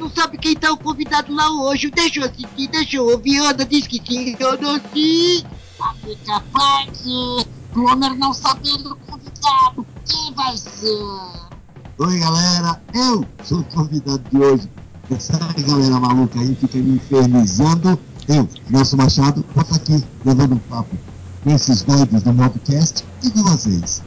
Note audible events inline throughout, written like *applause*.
não sabe quem tá o convidado lá hoje. Deixa eu assistir, deixa eu ouvir. Ana diz que sim, eu não sim. Fica Frank, o Homer não sabendo o convidado. Quem vai ser? Oi, galera. Eu sou o convidado de hoje. Essa galera maluca aí fica me infernizando. Eu, Nelson Machado, vou estar aqui levando um papo esses doidos do Mobcast e com vocês.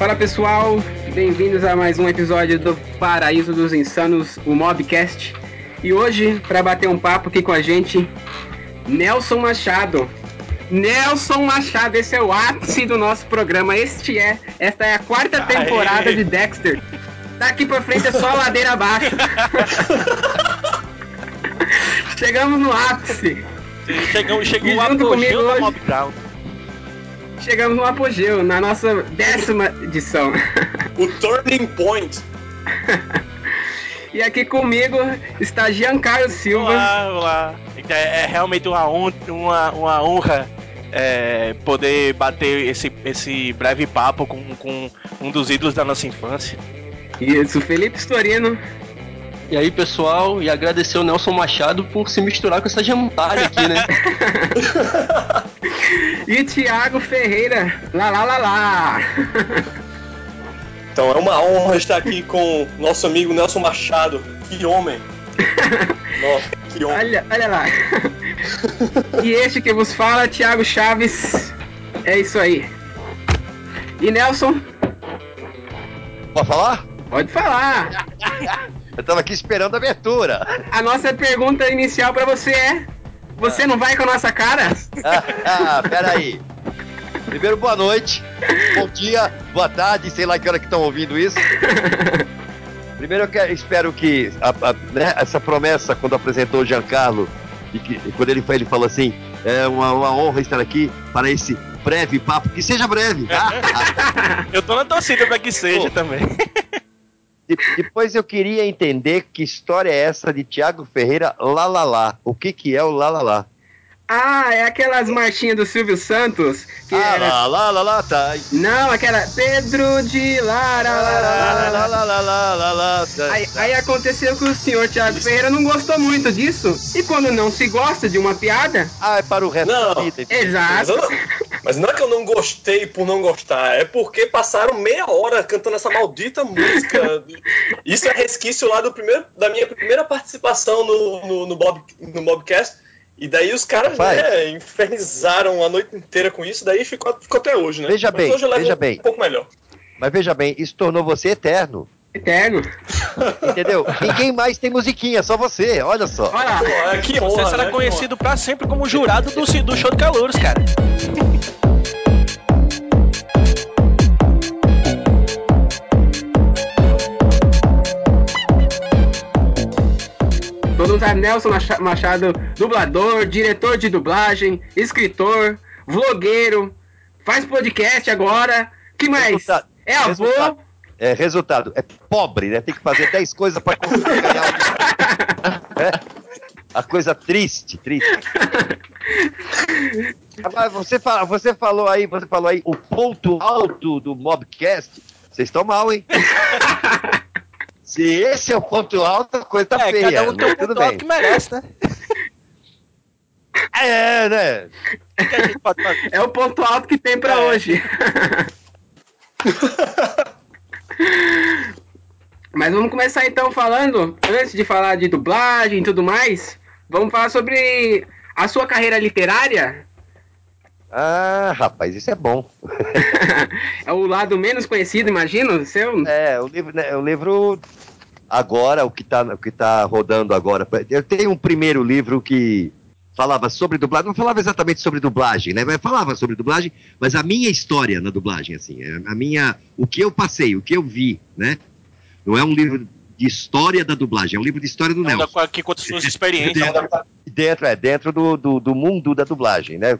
Fala pessoal, bem-vindos a mais um episódio do Paraíso dos Insanos, o Mobcast. E hoje, para bater um papo aqui com a gente, Nelson Machado. Nelson Machado, esse é o ápice do nosso programa. Este é, esta é a quarta temporada Aê. de Dexter. Daqui pra frente é só ladeira abaixo. *laughs* Chegamos no ápice. Chegou, chegou E o junto comigo apogeu da hoje- Mob Brown. Chegamos no apogeu, na nossa décima edição. O Turning Point. *laughs* E aqui comigo está Giancarlo Silva. Olá, olá. É, é realmente uma, uma, uma honra é, poder bater esse, esse breve papo com, com um dos ídolos da nossa infância. Isso, Felipe Storino. E aí, pessoal, e agradecer o Nelson Machado por se misturar com essa gentalha aqui, né? *laughs* E Thiago Ferreira. Lá, lá, lá, lá. Então é uma honra estar aqui com nosso amigo Nelson Machado. Que homem. *laughs* Nossa, que homem. Olha, olha lá. E este que vos fala, Thiago Chaves. É isso aí. E Nelson, Pode falar? pode falar. *laughs* Eu tava aqui esperando a abertura. A nossa pergunta inicial pra você é: Você não vai com a nossa cara? Ah, ah, peraí. Primeiro, boa noite. Bom dia, boa tarde, sei lá que hora que estão ouvindo isso. Primeiro, eu quero- espero que a- a- né, essa promessa, quando apresentou o Giancarlo, e que, e quando ele, foi- ele falou assim: é uma, uma honra estar aqui para esse breve papo, que seja breve, tá? *laughs* Eu tô na torcida pra que seja Pô. também. De- depois eu queria entender que história é essa de Tiago Ferreira lá. O que que é o lá? Ah, é aquelas marchinhas do Silvio Santos. Que Ah, era... lá lá lá lá tá. Não, aquela Pedro de Lara. Lá lá lá lá lá lá lá lá lá tá. Aí, aí aconteceu que o senhor Thiago Ferreira não gostou muito disso. E quando não se gosta de uma piada, Ah, é para o resto Não. da vida. Mas, exato. eu não, mas não é que eu não gostei por não gostar, é porque passaram meia hora cantando essa maldita música. Isso é resquício lá do primeiro, da minha primeira participação no, no, no, Bob, no Bobcast. E daí os caras Rapaz. né, infernizaram a noite inteira com isso, daí ficou, ficou até hoje, né? Veja Mas bem, hoje eu levo veja um bem. pouco melhor. Mas veja bem, isso tornou você eterno. Eterno. *laughs* Entendeu? Ninguém mais tem musiquinha, só você, olha só. Olha lá. Pô, que honra, Você será né? conhecido pra sempre como jurado do, do show de calouros, cara. Todo mundo sabe, Nelson Macha- Machado, dublador, diretor de dublagem, escritor, vlogueiro, faz podcast agora. que mais? Resultado. É avô. Resultado. É, resultado, é pobre, né? Tem que fazer 10 coisas pra conseguir ganhar um. *laughs* É? A coisa triste, triste. Agora, você, fala, você falou aí, você falou aí o ponto alto do Mobcast. Vocês estão mal, hein? *laughs* Se esse é o ponto alto, a coisa tá é, feia. cada um tem um tudo ponto alto bem. que merece, né? *laughs* É, né? O que a gente pode fazer? É o ponto alto que tem pra É. hoje. *laughs* Mas vamos começar então falando, antes de falar de dublagem e tudo mais, vamos falar sobre a sua carreira literária. Ah, rapaz, isso é bom. *laughs* é o lado menos conhecido, imagino, seu. É, o livro, né, o livro agora, o que tá, o que tá rodando agora. Eu tenho um primeiro livro que falava sobre dublagem, não falava exatamente sobre dublagem, né? Mas falava sobre dublagem, mas a minha história na dublagem, assim, é a minha, o que eu passei, o que eu vi, né? Não é um livro de história da dublagem, é um livro de história do Nelson. Anda que conta suas experiências. Dentro, é, dentro do, do, do mundo da dublagem, né?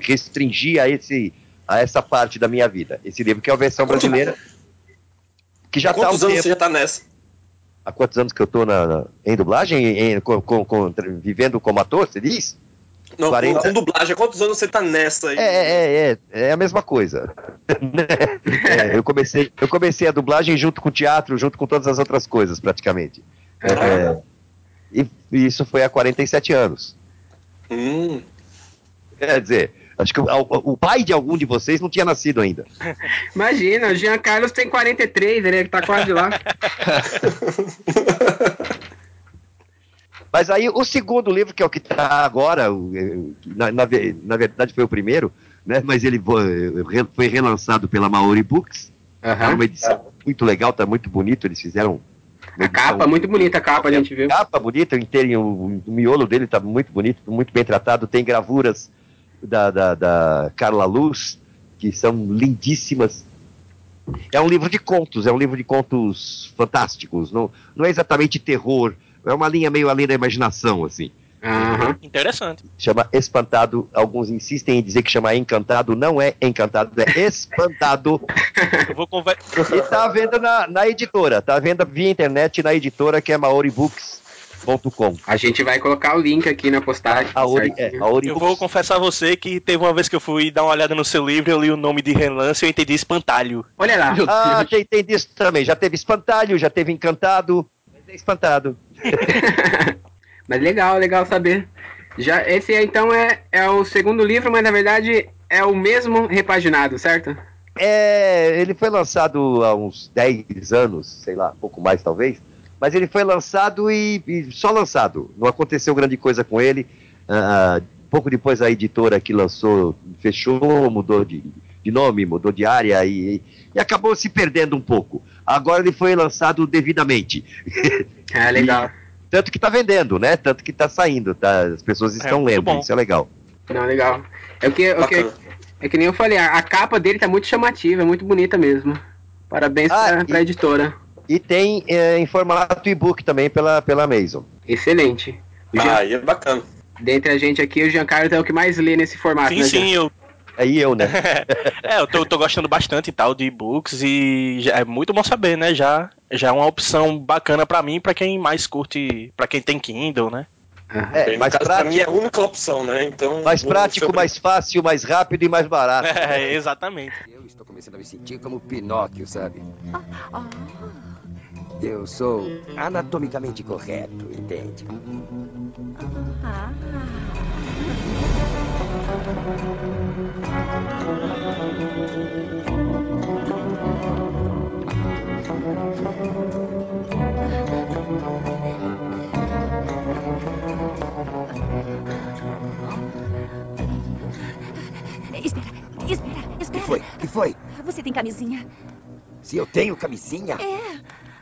Restringir a, esse, a essa parte da minha vida. Esse livro que é a versão brasileira, que já está Quantos anos você já tá nessa? Há quantos anos que eu tô na, na- em dublagem? Em- com- com- com- vivendo como ator, você diz? Não, 40. com dublagem, há quantos anos você tá nessa aí? É, é, é, é a mesma coisa. *laughs* É, eu, comecei, eu comecei a dublagem junto com o teatro, junto com todas as outras coisas, praticamente. É, e, e isso foi há 47 anos. Hum. Quer dizer, acho que o, o- pai de algum de vocês não tinha nascido ainda. *laughs* Imagina, o Jean Carlos tem 43, ele tá quase lá. *laughs* Mas aí o segundo livro, que é o que está agora, na, na na verdade foi o primeiro, né? Mas ele foi, re- foi relançado pela Maori Books. É Aham. uma edição muito legal, tá muito bonito. Eles fizeram. A capa, edição- muito bonita a capa, a gente viu. capa bonita, inteirinho, o, o miolo dele tá muito bonito, muito bem tratado. Tem gravuras da, da, da Carla Luz, que são lindíssimas. É um livro de contos, é um livro de contos fantásticos. Não, não é exatamente terror, é uma linha meio além da imaginação, assim. Aham. Interessante. Chama Espantado, alguns insistem em dizer que chama Encantado, não é Encantado, é Espantado. *laughs* Eu vou conver... E tá à venda na, na editora, tá à venda via internet na editora que é maoribooks.com. A gente vai colocar o link aqui na postagem. Maori, é, certinho. Maori Eu vou confessar a você que teve uma vez que eu fui dar uma olhada no seu livro, eu li o nome de relance e eu entendi espantalho. Olha lá. Ah, tem, tem disso também. Já teve espantalho, já teve encantado. Mas é espantado. *laughs* Mas legal, legal saber. Já, esse então é, é o segundo livro, mas na verdade é o mesmo repaginado, certo? É, ele foi lançado há uns 10 anos, sei lá, pouco mais talvez. Mas ele foi lançado e, e só lançado. Não aconteceu grande coisa com ele. Ah, pouco depois a editora que lançou fechou, mudou de, de nome, mudou de área e, e acabou se perdendo um pouco. Agora ele foi lançado devidamente. É legal. *laughs* Tanto que tá vendendo, né? Tanto que tá saindo, tá? As pessoas estão muito lendo, bom. isso é legal. Não, legal. É que, o que, é que nem eu falei, a, a capa dele tá muito chamativa, é muito bonita mesmo. Parabéns Ah, pra, e- pra editora. E tem é, em formato e-book também pela, pela Amazon. Excelente. O Jean, Aí é bacana. Dentre a gente aqui, o Giancarlo é o que mais lê nesse formato, sim, né, sim, eu, Aí eu, né? *laughs* é, eu tô, tô gostando bastante e tal de e-books e já- é muito bom saber, né? Já, já é uma opção bacana pra mim, pra quem mais curte, pra quem tem Kindle, né? Aham. É, no mais caso, pra mim prático, é a única opção, né? Então. mais, prático sobre- mais fácil, mais rápido e mais barato. É, exatamente. Eu estou começando a me sentir como Pinóquio, sabe? Eu sou anatomicamente correto, entende? Espera, tem camisinha? Se eu tenho camisinha? É.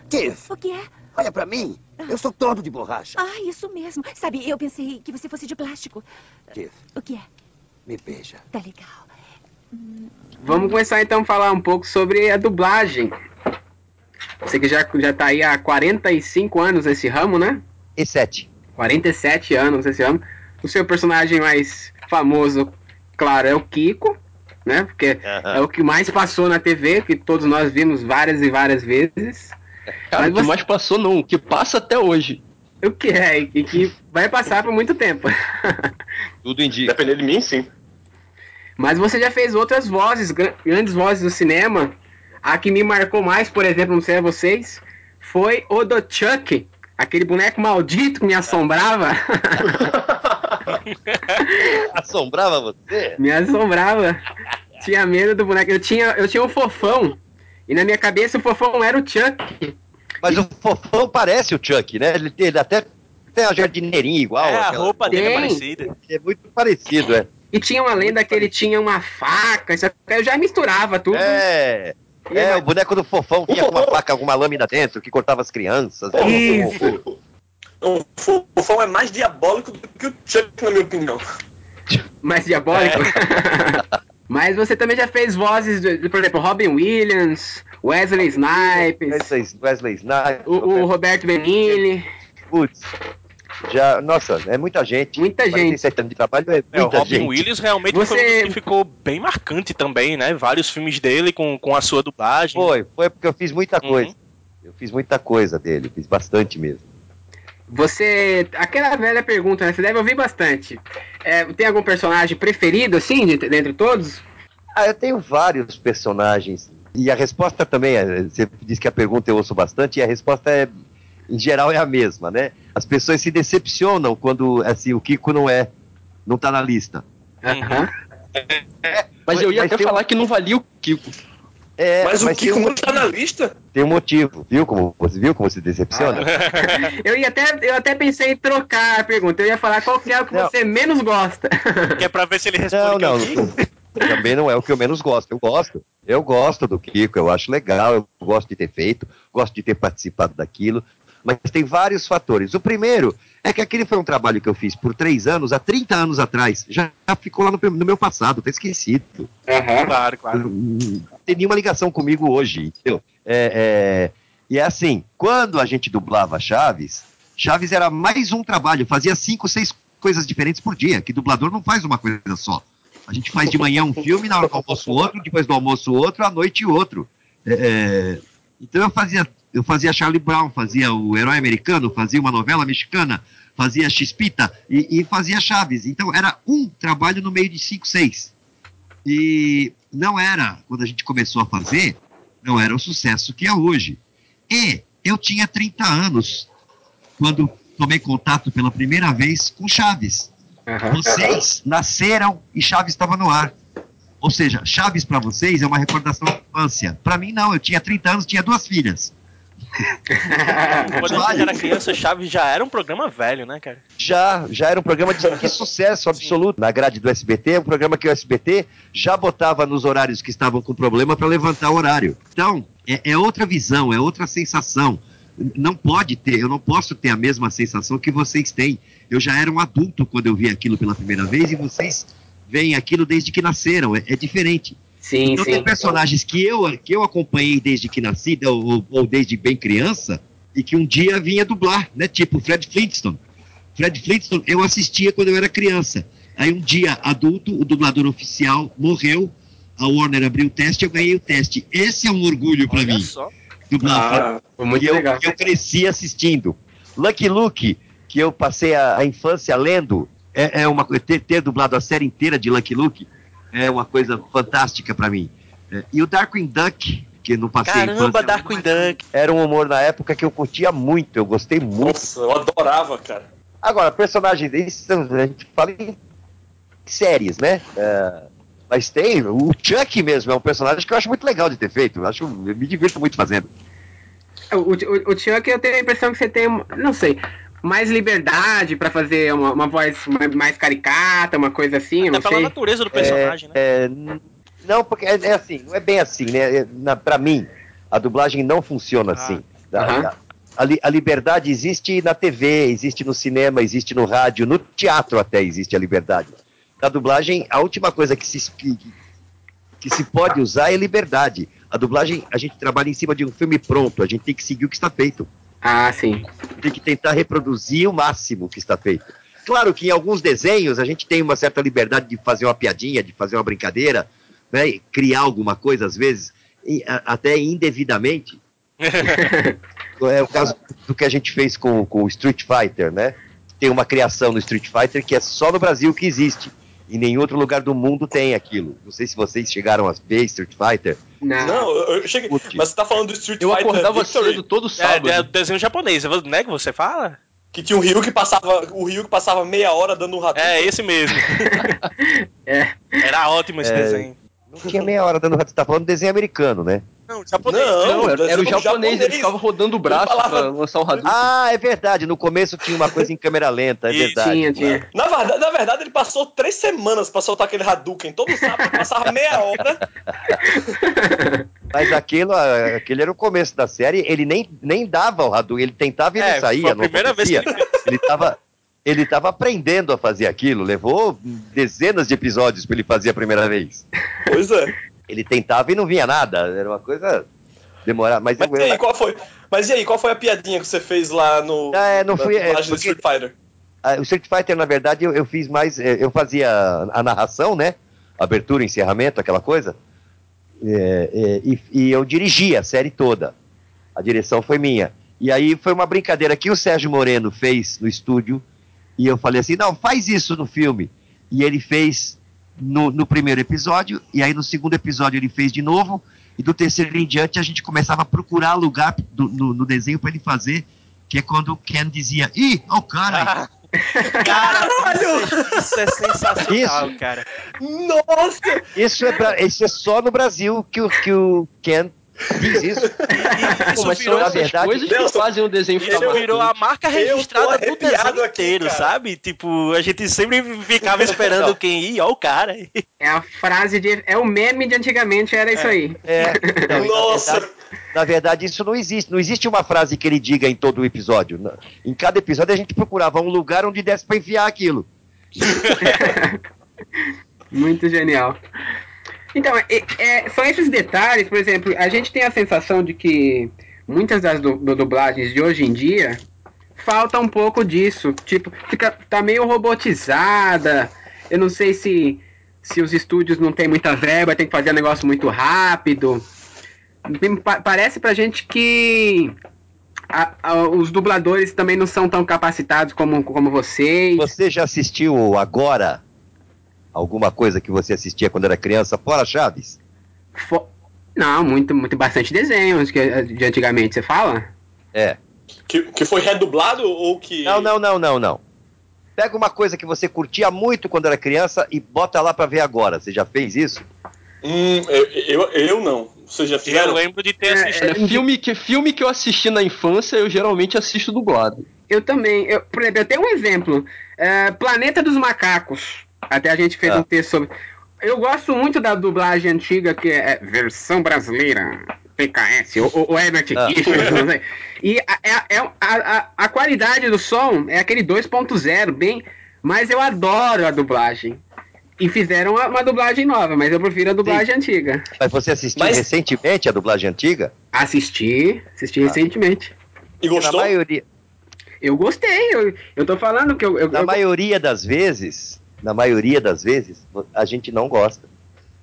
Tiff, O que é? olha pra mim. Eu sou todo de borracha. Ah, isso mesmo. Sabe, eu pensei que você fosse de plástico. Tiff, O que é? me beija. Tá legal. Vamos começar então a falar um pouco sobre a dublagem. Você que já, já tá aí há 45 anos nesse ramo, né? E sete. 47 anos nesse ramo. O seu personagem mais famoso, claro, é o Kiko, né? Porque é o que mais passou na TV, que todos nós vimos várias e várias vezes. Cara, Mas o que você- mais passou não, o que passa até hoje. O que é, e que vai passar por muito tempo. *laughs* Tudo indica. Dependendo de mim, sim. Mas você já fez outras vozes, gra- grandes vozes do cinema. A que me marcou mais, por exemplo, não sei a vocês, foi o do Chuck, aquele boneco maldito que me assombrava. *laughs* *laughs* Assombrava você? me assombrava. Tinha medo do boneco. Eu tinha, eu tinha um fofão. E na minha cabeça o fofão era o Chuck. Mas o fofão parece o Chuck, né? Ele, ele até tem a jardineirinha igual. é, a aquela- roupa dele é Tem. parecida. É muito parecido, é. E tinha uma lenda que ele tinha uma faca. Isso eu já misturava tudo. É. É, o boneco do fofão tinha uma faca, alguma lâmina dentro que cortava as crianças. Isso. O fofão é mais diabólico do que o Chuck, na minha opinião. mais diabólico. *laughs* Mas você também já fez vozes, de, por exemplo, Robin Williams, Wesley Snipes, Wesley, Wesley Snipes, o, o Roberto Benini. Putz. Já, nossa, é muita gente. Muita gente. 47 anos de trabalho é É, o muita Robin gente. Williams realmente Você- foi um que ficou bem marcante também, né? Vários filmes dele com, com a sua dublagem. Foi, foi porque eu fiz muita Uhum. coisa. Eu fiz muita coisa dele, fiz bastante mesmo. Você. Aquela velha pergunta, né? Você deve ouvir bastante. É, tem algum personagem preferido, assim, de, dentre todos? Ah, eu tenho vários personagens. E a resposta também é. Você disse que a pergunta eu ouço bastante, e a resposta é. Em geral é a mesma, né? As pessoas se decepcionam quando assim, o Kiko não é. Não tá na lista. Aham. Mas eu ia Mas até tem um- falar que não valia o Kiko. É, Mas o tem Kiko um, não tá na lista? tem um motivo, viu como você viu como se decepciona? *laughs* Eu ia até, eu até pensei em trocar a pergunta. Eu ia falar qual que é o que Não. você menos gosta. *laughs* Que é pra ver se ele responde. é não, o Kiko. não. Também não é o que eu menos gosto. Eu gosto. Eu gosto do Kiko, eu acho legal, eu gosto de ter feito, gosto de ter participado daquilo. Mas tem vários fatores. O primeiro é que aquele foi um trabalho que eu fiz por três anos, há 30 anos atrás. Já ficou lá no, no meu passado, tá esquecido. Aham. Claro, claro. Não tem nenhuma ligação comigo hoje, entendeu? É, é, e é assim, quando a gente dublava Chaves, Chaves era mais um trabalho, fazia cinco, seis coisas diferentes por dia, que dublador não faz uma coisa só. A gente faz de manhã um filme, na hora do almoço outro, depois do almoço outro, à noite outro. É, é, então eu fazia, eu fazia Charlie Brown, fazia o Herói Americano, fazia uma novela mexicana, fazia Chispita e, e fazia Chaves. Então era um trabalho no meio de cinco, seis. E não era, quando a gente começou a fazer, não era o sucesso que é hoje. E eu tinha 30 anos quando tomei contato pela primeira vez com Chaves. Vocês nasceram e Chaves estava no ar. Ou seja, Chaves para vocês é uma recordação da infância. Para mim, não. Eu tinha 30 anos, tinha duas filhas. *laughs* Quando a gente era criança, Chaves já era um programa velho, né, cara? Já, já era um programa de, *laughs* de sucesso absoluto na grade do SBT, um programa que o SBT já botava nos horários que estavam com problema para levantar o horário. Então, é, é outra visão, é outra sensação. Não pode ter, eu não posso ter a mesma sensação que vocês têm. Eu já era um adulto quando eu vi aquilo pela primeira vez e vocês veem aquilo desde que nasceram, é, é diferente. Sim, Então tem sim. personagens que eu, que eu acompanhei desde que nasci, ou, ou- desde bem criança, e que um dia vinha dublar, né? Tipo Fred Flintstone. Fred Flintstone eu assistia quando eu era criança. Aí um dia, adulto, o dublador oficial morreu, a Warner abriu o teste, eu ganhei o teste. Esse é um orgulho pra Olha mim, só. dublar. Ah, foi muito e eu, legal. eu cresci assistindo. Lucky Luke, que eu passei a, a infância lendo, é, é uma coisa. Ter, ter dublado a série inteira de Lucky Luke é uma coisa fantástica pra mim. É, e o Darkwing Duck, que não passei a Caramba, Darkwing Duck. Era um humor na época que eu curtia muito, eu gostei muito. Nossa, eu adorava, cara. Agora, personagens, a gente fala em séries, né? É, mas tem, o Chuck mesmo é um personagem que eu acho muito legal de ter feito. Eu, acho, eu me divirto muito fazendo. O, o, o Chuck, eu tenho a impressão que você tem, não sei, mais liberdade pra fazer uma, uma voz mais- caricata, uma coisa assim, Até não pela sei. natureza do personagem, né? É, n- não, porque é, é assim, não é bem assim, né? É, na, pra mim, a dublagem não funciona Ah. assim. Aham. A, a li- a liberdade existe na TV, existe no cinema, existe no rádio, no teatro até existe a liberdade. Na dublagem, a última coisa que se, que, que se pode usar é liberdade. A dublagem, a gente trabalha em cima de um filme pronto, a gente tem que seguir o que está feito Ah, sim. tem que tentar reproduzir o máximo que está feito. Claro que em alguns desenhos a gente tem uma certa liberdade de fazer uma piadinha, de fazer uma brincadeira, né, e criar alguma coisa às vezes, e, a- até indevidamente. *laughs* é o caso do que a gente fez com, com o Street Fighter, né? Tem uma criação no Street Fighter que é só no Brasil que existe. Em nenhum outro lugar do mundo tem aquilo. Não sei se vocês chegaram a ver Street Fighter. Não. Não, eu eu cheguei. Mas você tá falando do Street Eu Fighter acordava Victory, cedo todo É, sábado. é desenho japonês, né, que você fala? que tinha um Ryu que passava. O Ryu que passava meia hora dando um rato. É, esse mesmo. É. *laughs* Era ótimo esse É. desenho. Não tinha meia hora dando. Você tá falando de desenho americano, né? Não, japonês. Não, Não, era, era o desenho japonês, ele ficava rodando o braço falava- pra lançar o Hadouken. Ah, é verdade. No começo tinha uma coisa em câmera lenta, é Isso. verdade. Tinha, tinha. Na verdade, na verdade, ele passou três semanas pra soltar aquele Hadouken. Todo sábado passava meia hora. *laughs* Mas aquilo, ah, aquele era o começo da série. Ele nem, nem dava o Hadouken, ele tentava e ele É, saía. foi a não primeira vez que acontecia. ele tava Ele tava aprendendo a fazer aquilo. Levou dezenas de episódios para ele fazer a primeira vez. Pois é. Ele tentava e não vinha nada. Era uma coisa demorar. Mas, Mas eu- e aí, qual foi? Mas e aí, qual foi a piadinha que você fez lá no. Ah, é, não na fui- é, dublagem do porque- Street Fighter? Ah, o Street Fighter, na verdade, eu, eu fiz mais. eh, Eu fazia a narração, né? Abertura, encerramento, aquela coisa. É, é, e, e eu dirigia a série toda. A direção foi minha. E aí foi uma brincadeira que o Sérgio Moreno fez no estúdio. E eu falei assim: não, faz isso no filme. E ele fez no, no primeiro episódio. E aí no segundo episódio ele fez de novo. E do terceiro em diante a gente começava a procurar lugar do- no, no desenho para ele fazer. Que é quando o Ken dizia: ih, ó o cara. aí." *laughs* Caralho! Isso é sensacional, Isso. cara. Nossa! Isso é, isso é só no Brasil que o, que o Ken isso. *laughs* Isso mas virou, na verdade, coisas que Nelson, fazem o desenho ficar isso virou a marca registrada do desenho aqui, inteiro, cara. sabe? Tipo, a gente sempre ficava *laughs* esperando Não. quem ir, ó o cara. É a frase de. É o meme de antigamente, era isso aí. É, *laughs* e Nossa. Na verdade, na verdade, isso não existe. Não existe uma frase que ele diga em todo o episódio. Em cada episódio a gente procurava um lugar onde desse pra enfiar aquilo. Muito genial. Então, é- é- são esses detalhes, por exemplo, a gente tem a sensação de que muitas das du- du- dublagens de hoje em dia falta um pouco disso. Tipo, fica, tá meio robotizada. Eu não sei se, se os estúdios não têm muita verba, tem que fazer um negócio muito rápido. Pa- Parece pra gente que a- a- os dubladores também não são tão capacitados como, como vocês. Você já assistiu agora alguma coisa que você assistia quando era criança, fora Chaves? Fo- Não, muito, muito bastante desenhos que, eh, de antigamente, você fala? É. Que, que foi redublado ou que. Não, não, não, não, não. Pega uma coisa que você curtia muito quando era criança e bota lá pra ver agora. Você já fez isso? Hum, eu, eu, eu não. Vocês já Eu fizeram? lembro de ter É, assistido. Olha, filme que, filme que eu assisti na infância, eu geralmente assisto dublado. Eu também. Eu, por exemplo, eu tenho um exemplo. eh, Planeta dos Macacos. Até a gente fez Ah. um texto sobre. Eu gosto muito da dublagem antiga, que é versão brasileira. PKS, o, o- o Herbert Ah. Sei. E a, é- é- a, a, a qualidade do som é aquele 2.0, bem. Mas eu adoro a dublagem. E fizeram uma, uma dublagem nova, mas eu prefiro a dublagem antiga. Mas você assistiu Mas- recentemente a dublagem antiga? Assisti, assisti Ah. recentemente. E Na gostou? maioria, Eu gostei, eu, eu tô falando que eu. eu, na eu- maioria das vezes, na maioria das vezes, a gente não gosta.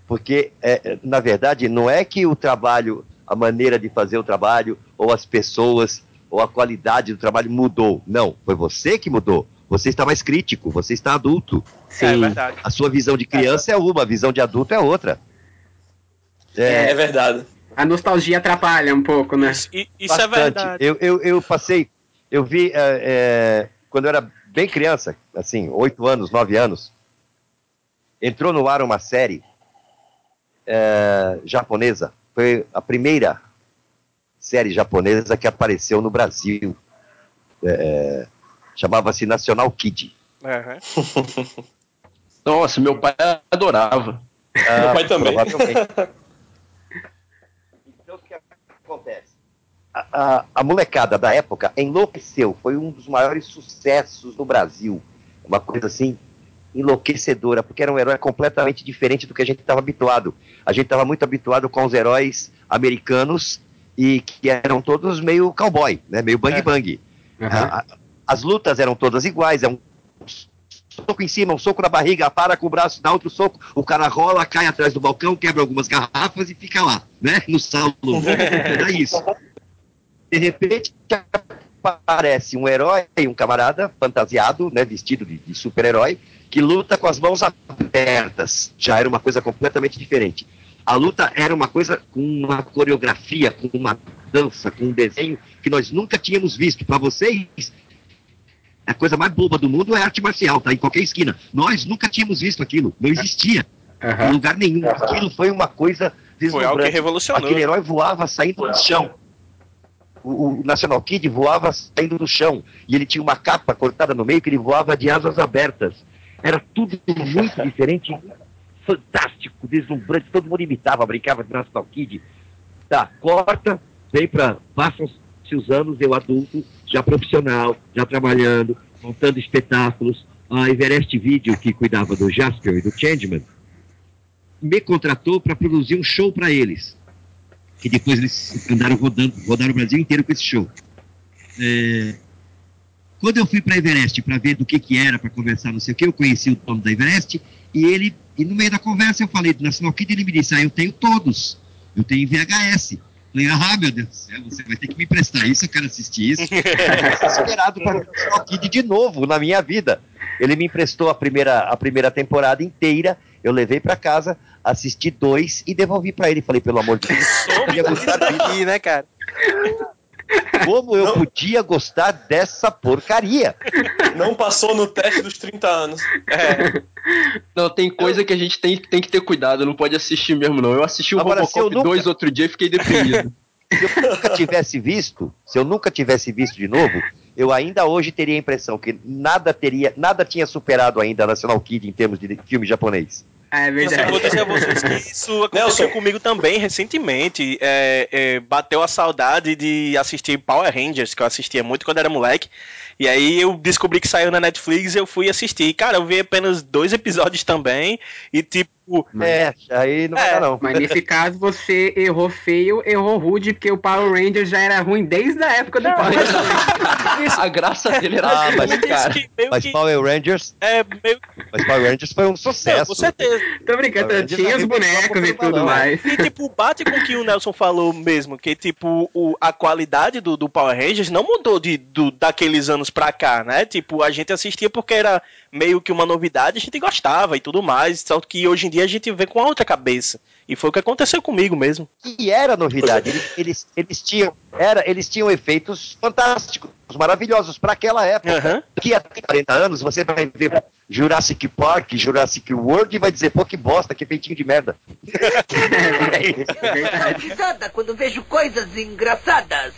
Porque, é, é, na verdade, não é que o trabalho, a maneira de fazer o trabalho, ou as pessoas, ou a qualidade do trabalho mudou. Não, foi você que mudou. Você está mais crítico, você está adulto. É verdade. A sua visão de criança é uma, a visão de adulto é outra. É, verdade. A nostalgia atrapalha um pouco, né? Isso, isso é Bastante. verdade. Eu, eu, eu passei, eu vi é, é, quando eu era bem criança, assim, oito anos, nove anos, entrou no ar uma série é, japonesa. Foi a primeira série japonesa que apareceu no Brasil. É, Chamava-se National Kid. Aham. *laughs* Nossa, meu pai adorava. Ah, pai também. provavelmente. Então, o que acontece? A, a- a molecada da época enlouqueceu. Foi um dos maiores sucessos no Brasil. Uma coisa assim, enlouquecedora, porque era um herói completamente diferente do que a gente estava habituado. A gente estava muito habituado com os heróis americanos e que eram todos meio cowboy, né? meio bang É. bang. A- a- as lutas eram todas iguais, é um soco em cima, um soco na barriga, para com o braço, dá outro soco, o cara rola, cai atrás do balcão, quebra algumas garrafas e fica lá, né? No salão. Era *laughs* isso. De repente aparece um herói, um camarada fantasiado, né, vestido de, de super-herói, que luta com as mãos abertas. Já era uma coisa completamente diferente. A luta era uma coisa com uma coreografia, com uma dança, com um desenho que nós nunca tínhamos visto. Para vocês, a coisa mais boba do mundo é arte marcial, tá? Em qualquer esquina. Nós nunca tínhamos visto aquilo, não existia em Aham. lugar nenhum. Aquilo foi uma coisa Foi algo que revolucionou. Aquele herói voava saindo do chão. O, o National Kid voava saindo do chão. E ele tinha uma capa cortada no meio que ele voava de asas abertas. Era tudo muito *laughs* diferente, fantástico, deslumbrante. Todo mundo imitava, brincava de National Kid. Tá, corta, vem pra. Passam-se os anos, eu adulto, já profissional, já trabalhando, montando espetáculos. A Everest Video, que cuidava do Jasper e do Changeman, me contratou para produzir um show para eles. Que depois eles andaram rodando, rodaram o Brasil inteiro com esse show. É, quando eu fui para Everest para ver do que que era, para conversar, não sei o que, eu conheci o dono da Everest e ele, e no meio da conversa eu falei do National Kid, ele me disse: Ah, eu tenho todos, eu tenho VHS. Falei, ah, meu Deus do céu, você vai ter que me emprestar isso, eu quero assistir isso. *laughs* Desesperado para o National Kid de novo na minha vida. Ele me emprestou a primeira, a primeira temporada inteira, eu levei para casa, assisti dois e devolvi para ele. Falei, pelo amor de Deus, eu podia gostar disso. Né, cara? como eu podia gostar dessa porcaria? Não passou no teste dos 30 anos. É. Não, tem coisa que a gente tem, tem que ter cuidado, não pode assistir mesmo, não. Eu assisti o Agora, eu Robocop nunca- 2 outro dia e fiquei deprimido. *laughs* Se eu nunca tivesse visto, se eu nunca tivesse visto de novo, eu ainda hoje teria a impressão que nada teria, nada tinha superado ainda a National Kid em termos de filme japonês. É Eu verdade. vou dizer a vocês que *laughs* isso aconteceu Nelson. comigo também recentemente. É, é, bateu a saudade de assistir Power Rangers, que eu assistia muito quando era moleque. E aí eu descobri que saiu na Netflix e eu fui assistir. Cara, eu vi apenas dois episódios também. E tipo. É, aí não É, dá não. Mas nesse caso você errou feio, errou rude, porque o Power Ranger já era ruim desde a época do Power Ranger. *laughs* a graça dele era Ah, mas, Isso cara, mas que- Power Rangers, É meio mas Power Rangers foi um Não, sucesso. com certeza. Tô brincando, Power Rangers tinha os bonecos e do tudo mais. E tipo, bate com o que o Nelson falou mesmo, que tipo, o, a qualidade do, do Power Rangers não mudou de, do, daqueles anos pra cá, né? Tipo, a gente assistia porque era meio que uma novidade, a gente gostava e tudo mais, só que hoje em dia a gente vê com a outra cabeça. E foi o que aconteceu comigo mesmo. E era novidade. Eles, eles, eles tinham, era, eles tinham efeitos fantásticos, maravilhosos para aquela época. Aham. Daqui a 40 anos você vai ver Jurassic Park, Jurassic World e vai dizer, pô, que bosta, que feitinho de merda. *laughs* *laughs* É verdade. risada quando vejo coisas engraçadas.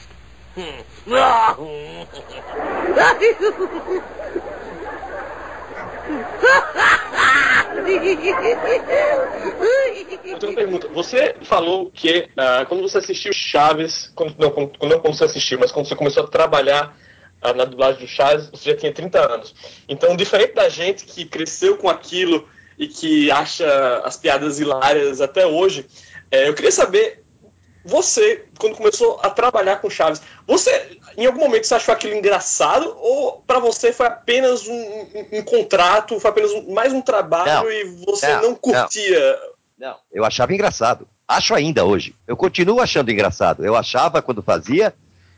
Uma pergunta. Você falou que ah, quando você assistiu Chaves, quando, não, quando, não quando você assistiu, mas quando você começou a trabalhar ah, na dublagem do Chaves, você já tinha 30 anos. Então, diferente da gente que cresceu com aquilo e que acha as piadas hilárias até hoje, eh, eu queria saber, você, quando começou a trabalhar com Chaves, você, em algum momento, você achou aquilo engraçado ou para você foi apenas um, um- um contrato, foi apenas um- mais um trabalho Não. e você Não, não, não. curtia? Não, eu achava engraçado. Acho ainda hoje. Eu continuo achando engraçado. Eu achava quando fazia.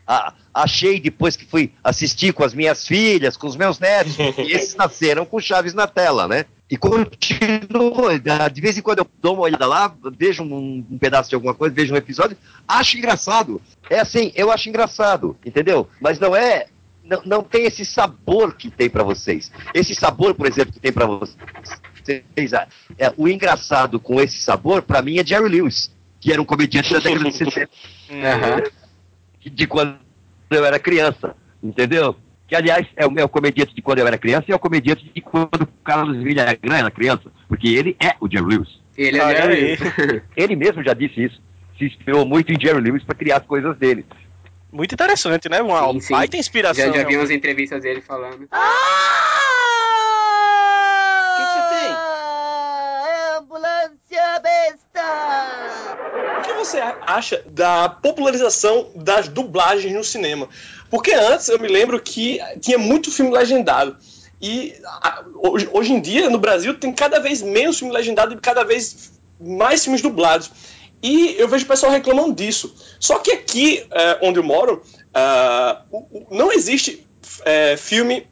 a- achei depois que fui assistir com as minhas filhas, com os meus netos. e *laughs* esses nasceram com Chaves na tela, né? E continuo. ah, De vez em quando eu dou uma olhada lá, vejo um, um pedaço de alguma coisa, vejo um episódio, acho engraçado. É assim, eu acho engraçado, entendeu? Mas não é. Não, não tem esse sabor que tem pra vocês. Esse sabor, por exemplo, que tem pra vocês. ah, É, o engraçado com esse sabor, pra mim, é Jerry Lewis, que era um comediante da década de *laughs* 60, Aham. de quando eu era criança, entendeu? Que, aliás, é o meu comediante de quando eu era criança e é o comediante de quando o Carlos Villagrán era criança, porque ele é o Jerry Lewis. Ele Ah, é Jerry. *laughs* Ele mesmo já disse isso. Se inspirou muito em Jerry Lewis para criar as coisas dele. Muito interessante, né? Uma Sim, sim. baita inspiração. Já, já vi umas entrevistas dele falando. O que, você tem? Ambulância besta! O que você acha da popularização das dublagens no cinema? Porque antes eu me lembro que tinha muito filme legendado. E hoje, hoje em dia, no Brasil, tem cada vez menos filme legendado e cada vez mais filmes dublados. E eu vejo o pessoal reclamando disso. Só que aqui, eh, onde eu moro, o- não existe eh, filme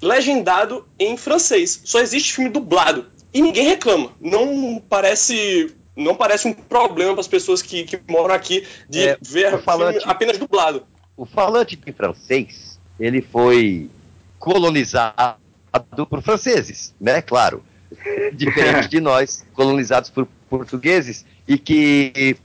legendado em francês. Só existe filme dublado. E ninguém reclama. Não parece. Não parece um problema para as pessoas que, que moram aqui de É, ver filme apenas dublado. O falante de francês, ele foi colonizado por franceses, né? Claro. *laughs* Diferente de nós, colonizados por portugueses, e que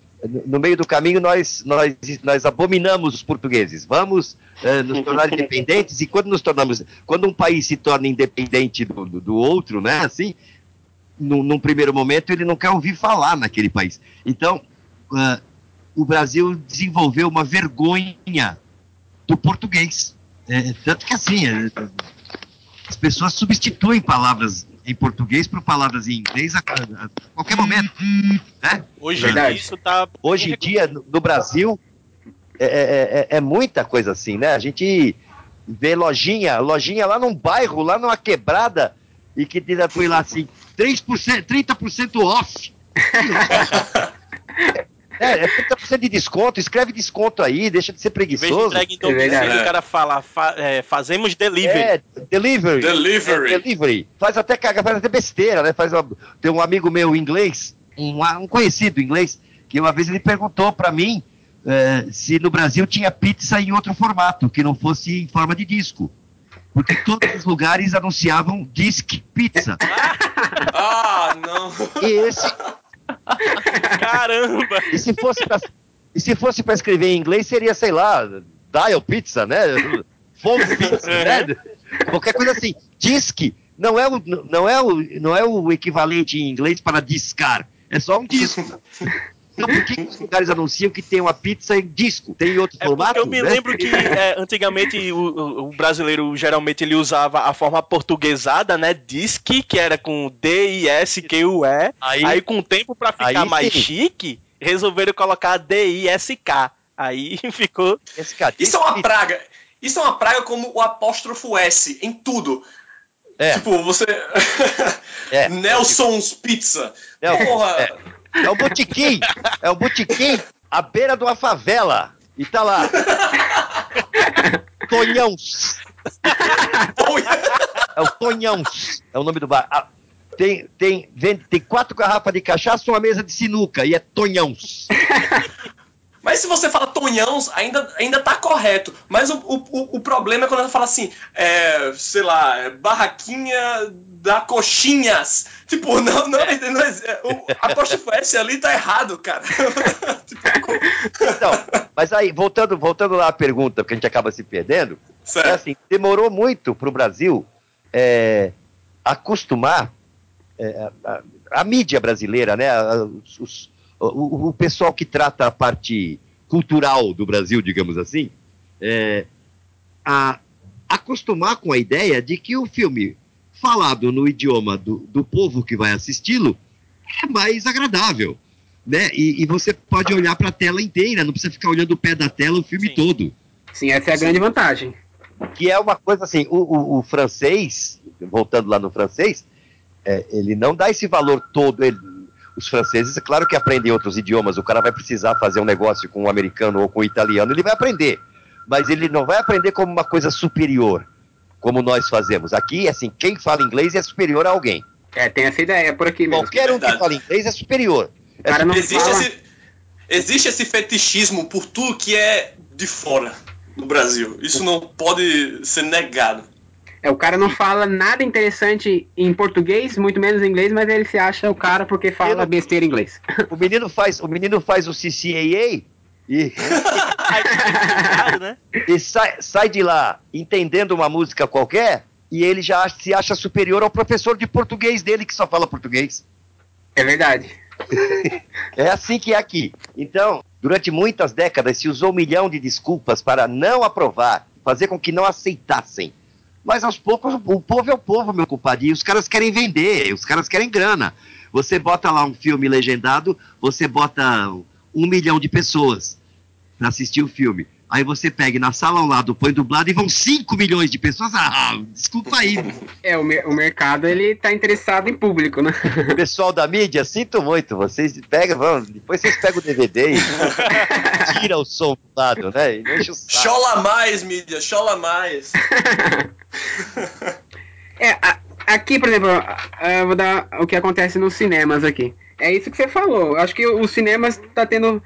no meio do caminho nós, nós, nós abominamos os portugueses. Vamos eh, nos tornar independentes, e quando nos tornamos. Quando um país se torna independente do, do, do outro, né? Assim, num, num primeiro momento ele não quer ouvir falar naquele país. Então, ah, o Brasil desenvolveu uma vergonha do português. É, tanto que assim, é, as pessoas substituem palavras em português por palavras em inglês a, a- a qualquer momento. Né? Hoje Verdade. isso tá. Hoje em dia, no no Brasil, é, é- é- é muita coisa assim, né? A gente vê lojinha, lojinha lá num bairro, lá numa quebrada, e que ainda foi lá assim, 3%, 30% off. *laughs* É, é 30% de desconto, escreve desconto aí, deixa de ser Em vez de preguiçoso. entrega em domicílio, verdade. o cara fala, fa- é, fazemos delivery. É, delivery. Delivery. É, delivery. Faz até caga, faz até besteira, né? Faz uma- tem um amigo meu inglês, um, um conhecido inglês, que uma vez ele perguntou pra mim eh, se no Brasil tinha pizza em outro formato, que não fosse em forma de disco. Porque todos os lugares anunciavam disc pizza. *laughs* Ah, não. E esse, *laughs* Caramba! e se fosse pra, e se fosse para escrever em inglês, seria, sei lá, dial pizza, né? Phone *laughs* pizza, né? Qualquer coisa assim. Disc não é o, não é o, não é o equivalente em inglês para discar. É só um disco. *laughs* Então por que, os lugares anunciam que tem uma pizza em disco? Tem em outro É formato? eu me né? lembro que é, antigamente o, o- brasileiro geralmente ele usava a forma portuguesada, né? Disque, que era com D-I-S-Q-U-E. Aí- Aí, com o tempo pra ficar aí mais sim. chique, resolveram colocar D-I-S-K. Aí *laughs* ficou. Cara, Isso é uma praga. Isso é uma praga como o apóstrofo S em tudo. É. Tipo, você. É. *laughs* Nelson's Pizza. É, Porra. é. É um botiquim. É um botiquim à beira de uma favela. E tá lá. Tonhãos. É o Tonhãos. É o nome do bar. Ah, tem, tem, vende, tem quatro garrafas de cachaça e uma mesa de sinuca. E é Tonhãos. Mas se você fala tonhãos, ainda, ainda tá correto. Mas o, o, o problema é quando ela fala assim, é, sei lá, é barraquinha da coxinhas. Tipo, não, não, é- não é- o apóstrofo S ali tá errado, cara. *laughs* *laughs* Então, mas aí, voltando, voltando lá à pergunta, porque a gente acaba se perdendo. É Certo. assim, demorou muito para o Brasil é, acostumar é, a, a mídia brasileira, né? a- os- o, o pessoal que trata a parte cultural do Brasil, digamos assim, é, a acostumar com a ideia de que o filme falado no idioma do, do povo que vai assisti-lo é mais agradável. Né? E, e você pode olhar para a tela inteira, não precisa ficar olhando o pé da tela o filme Sim. todo Sim, essa é a grande vantagem. que é uma coisa assim, o, o- o francês, voltando lá no francês, é, ele não dá esse valor todo. ele- os franceses, é claro que aprendem outros idiomas, o cara vai precisar fazer um negócio com um americano ou com um italiano, ele vai aprender. Mas ele não vai aprender como uma coisa superior, como nós fazemos. Aqui, assim, quem fala inglês é superior a alguém. É, tem essa ideia por aqui mesmo. Qualquer um que fala inglês é superior. O cara não Existe esse, existe esse fetichismo por tudo que é de fora no Brasil. Isso não pode ser negado. É, o cara não fala nada interessante em português, muito menos em inglês, mas ele se acha o cara porque fala Pelo- besteira em inglês. O menino faz, o menino faz o CCAA e *laughs* e sai, sai de lá entendendo uma música qualquer e ele já se acha superior ao professor de português dele que só fala português. É verdade. *laughs* É assim que é aqui. Então, durante muitas décadas se usou um milhão de desculpas para não aprovar, fazer com que não aceitassem. Mas aos poucos, o povo é o povo, meu compadre, e os caras querem vender, os caras querem grana. Você bota lá um filme legendado, você bota um milhão de pessoas para assistir o filme. Aí você pega e na sala ao lado põe dublado e vão 5 milhões de pessoas. Ah, desculpa aí. É, o, mer- o mercado, ele tá interessado em público, né? Pessoal da mídia, sinto muito. Vocês pegam, vão, depois vocês pegam o DVD e *laughs* tira o som do lado, né? E enche o saco. Chola mais, mídia, chola mais. *laughs* É, a- aqui, por exemplo, eu vou dar o que acontece nos cinemas aqui. É isso que você falou. Acho que os cinemas tá tendo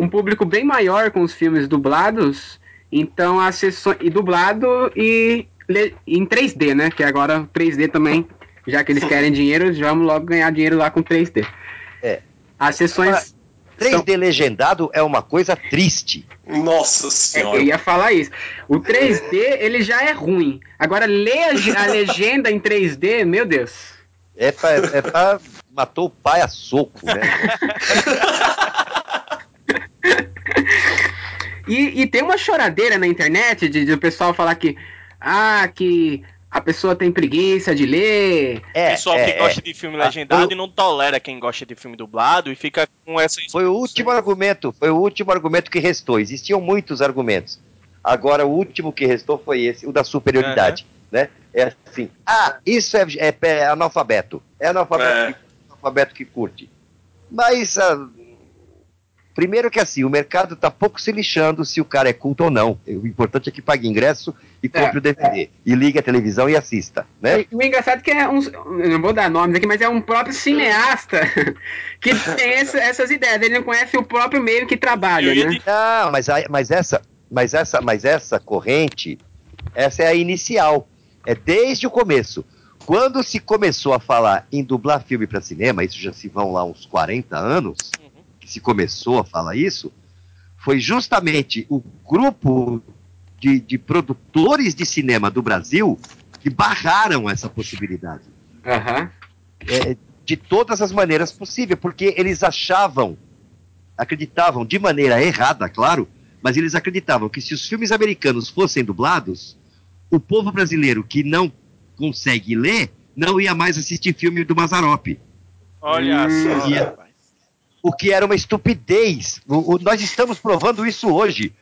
um público bem maior com os filmes dublados. Então as sessões. E dublado e le- em 3D, né? Que agora 3D também, já que eles querem dinheiro, vamos logo ganhar dinheiro lá com 3D. É. As sessões. 3D legendado é uma coisa triste. Nossa É, senhora. eu ia falar isso. O 3D, ele já é ruim. Agora, ler a, a legenda em 3D, meu Deus. É pra, é pra matou o pai a soco, né? *laughs* E, e tem uma choradeira na internet de, de o pessoal falar que. Ah, que a pessoa tem preguiça de ler. É, Pessoal é, que gosta é. de filme Ah, legendado foi- e não tolera quem gosta de filme dublado e fica com essa. Foi o último argumento, foi o último argumento que restou. Existiam muitos argumentos. Agora o último que restou foi esse, o da superioridade, né? É assim, ah, isso é, é, é analfabeto. É analfabeto, É. Que, analfabeto que curte. Mas ah, Primeiro que assim, o mercado tá pouco se lixando se o cara é culto ou não. O importante é que pague ingresso e compre o DVD. E ligue a televisão e assista, né? E o engraçado é que é um. eu Não vou dar nomes aqui, mas é um próprio cineasta *laughs* que tem essa- essas ideias. Ele não conhece o próprio meio que trabalha, né? Não, mas, a- mas essa, mas essa, mas essa corrente, essa é a inicial. É desde o começo. Quando se começou a falar em dublar filme para cinema, isso já se vão lá uns 40 anos, se começou a falar isso, foi justamente o grupo de, de produtores de cinema do Brasil que barraram essa possibilidade. É, de todas as maneiras possíveis, porque eles achavam, acreditavam de maneira errada, claro, mas eles acreditavam que se os filmes americanos fossem dublados, o povo brasileiro que não consegue ler não ia mais assistir filme do Mazarop. Olha só. Ia- o que era uma estupidez. O- o- nós estamos provando isso hoje.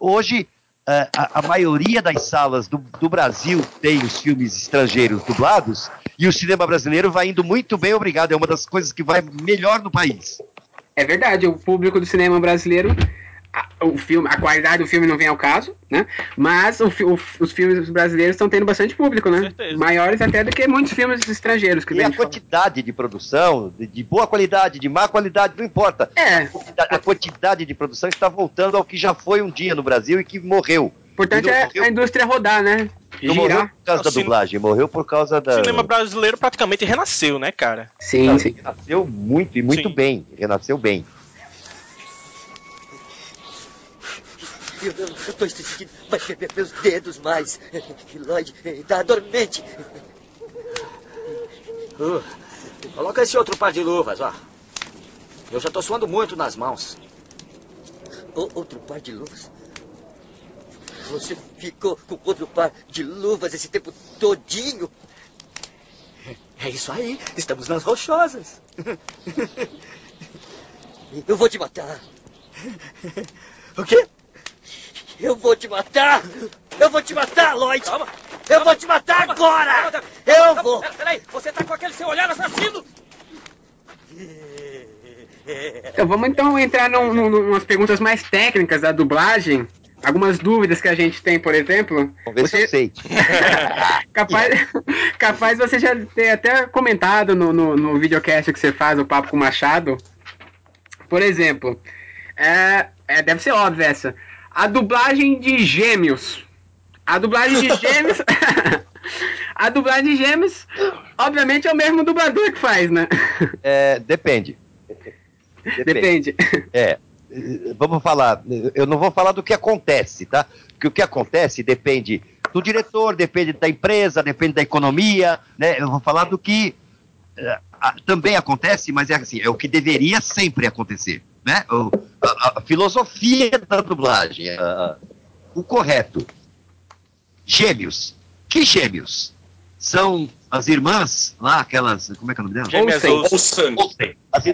Hoje, eh, a, a maioria das salas do, do Brasil tem os filmes estrangeiros dublados e o cinema brasileiro vai indo muito bem, obrigado. É uma das coisas que vai melhor no país. É verdade, o público do cinema brasileiro, a, o filme, a qualidade do filme não vem ao caso, né? Mas o o- os filmes brasileiros estão tendo bastante público, né? Maiores até do que muitos filmes estrangeiros que E vêm a quantidade de produção, de, de boa qualidade, de má qualidade, não importa. É. A quantidade de produção está voltando ao que já foi um dia no Brasil e que morreu. O importante é a indústria rodar, né? Não morreu por causa da dublagem, morreu por causa da. O cinema brasileiro praticamente renasceu, né, cara? Sim, sim. Renasceu muito e muito Sim. bem. Renasceu bem. Eu, eu, tô sentindo vai perder meus dedos mais. Lloyd tá dormente. Uh, coloca esse outro par de luvas, ó. Eu já tô suando muito nas mãos. O- outro par de luvas. Você ficou com outro par de luvas esse tempo todinho? É isso aí, estamos nas rochosas. Eu vou te matar. *laughs* O quê? Eu vou te matar! Eu vou te matar, Lloyd! Eu vou te matar agora! Eu vou! Peraí, você tá com aquele seu olhar assassino! Então vamos então entrar num, num, numas perguntas mais técnicas da dublagem. Algumas dúvidas que a gente tem, por exemplo. Vamos ver se eu sei. *laughs* Capaz, *laughs* capaz você já ter até comentado no, no, no videocast que você faz, o Papo com o Machado. Por exemplo, é, é, deve ser óbvio essa. A dublagem de gêmeos. A dublagem de *laughs* gêmeos. *laughs* a dublagem de gêmeos, obviamente, é o mesmo dublador que faz, né? É, depende. *laughs* Depende. É. eh, Vamos falar. Eu não vou falar do que acontece, tá? Porque o que acontece depende do diretor, depende da empresa, depende da economia, né? Eu vou falar do que ah, também acontece, mas é assim, é o que deveria sempre acontecer, né? O- a, a filosofia da dublagem, a- o correto. Gêmeos. Que gêmeos? São as irmãs lá, aquelas, como é que é o nome delas? Gêmeas Olsen. Olsen. As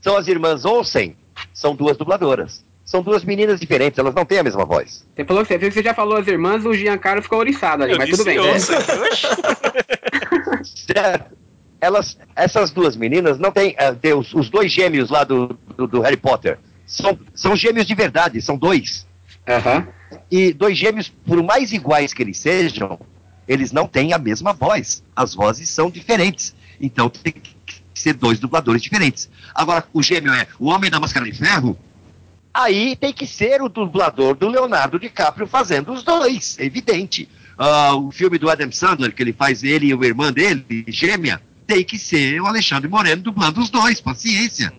são as irmãs Olsen, são duas dubladoras. São duas meninas diferentes, elas não têm a mesma voz. Você falou que você, já falou as irmãs, o Giancarlo ficou oriçado ali, Eu mas tudo bem. ouça. *laughs* *laughs* Certo? Elas, essas duas meninas não têm, tem os, os dois gêmeos lá do, do, do Harry Potter. São, são gêmeos de verdade, são dois. E dois gêmeos, por mais iguais que eles sejam, eles não têm a mesma voz. As vozes são diferentes. Então tem que ser dois dubladores diferentes. Agora, o gêmeo é o Homem da Máscara de Ferro. Aí tem que ser o dublador do Leonardo DiCaprio fazendo os dois, é evidente. Ah, o filme do Adam Sandler, que ele faz ele e o irmão dele, gêmea, tem que ser o Alexandre Moreno dublando os dois, paciência.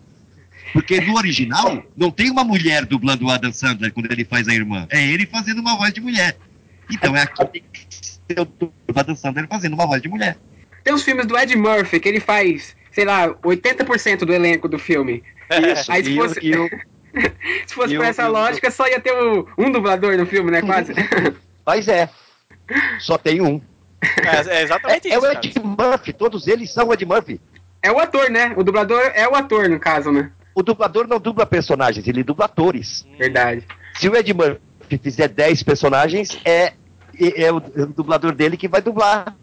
Porque no original não tem uma mulher dublando o Adam Sandler quando ele faz a irmã. É ele fazendo uma voz de mulher. Então é aqui tem que ser o Adam Sandler fazendo uma voz de mulher. Tem os filmes do Ed Murphy, que ele faz, sei lá, 80% do elenco do filme. Isso, Aí se fosse, e o- *laughs* se fosse por essa lógica, só ia ter o- um dublador no filme, né? Quase. Mas é. *laughs* Só tem um. É, é exatamente É, é isso. o cara. Ed Murphy, todos eles são o Ed Murphy. É o ator, né? O dublador é o ator, no caso, né? O dublador não dubla personagens, ele dubla atores. Verdade. Se o Ed Murphy fizer 10 personagens, é, é, é o, é o dublador dele que vai dublar.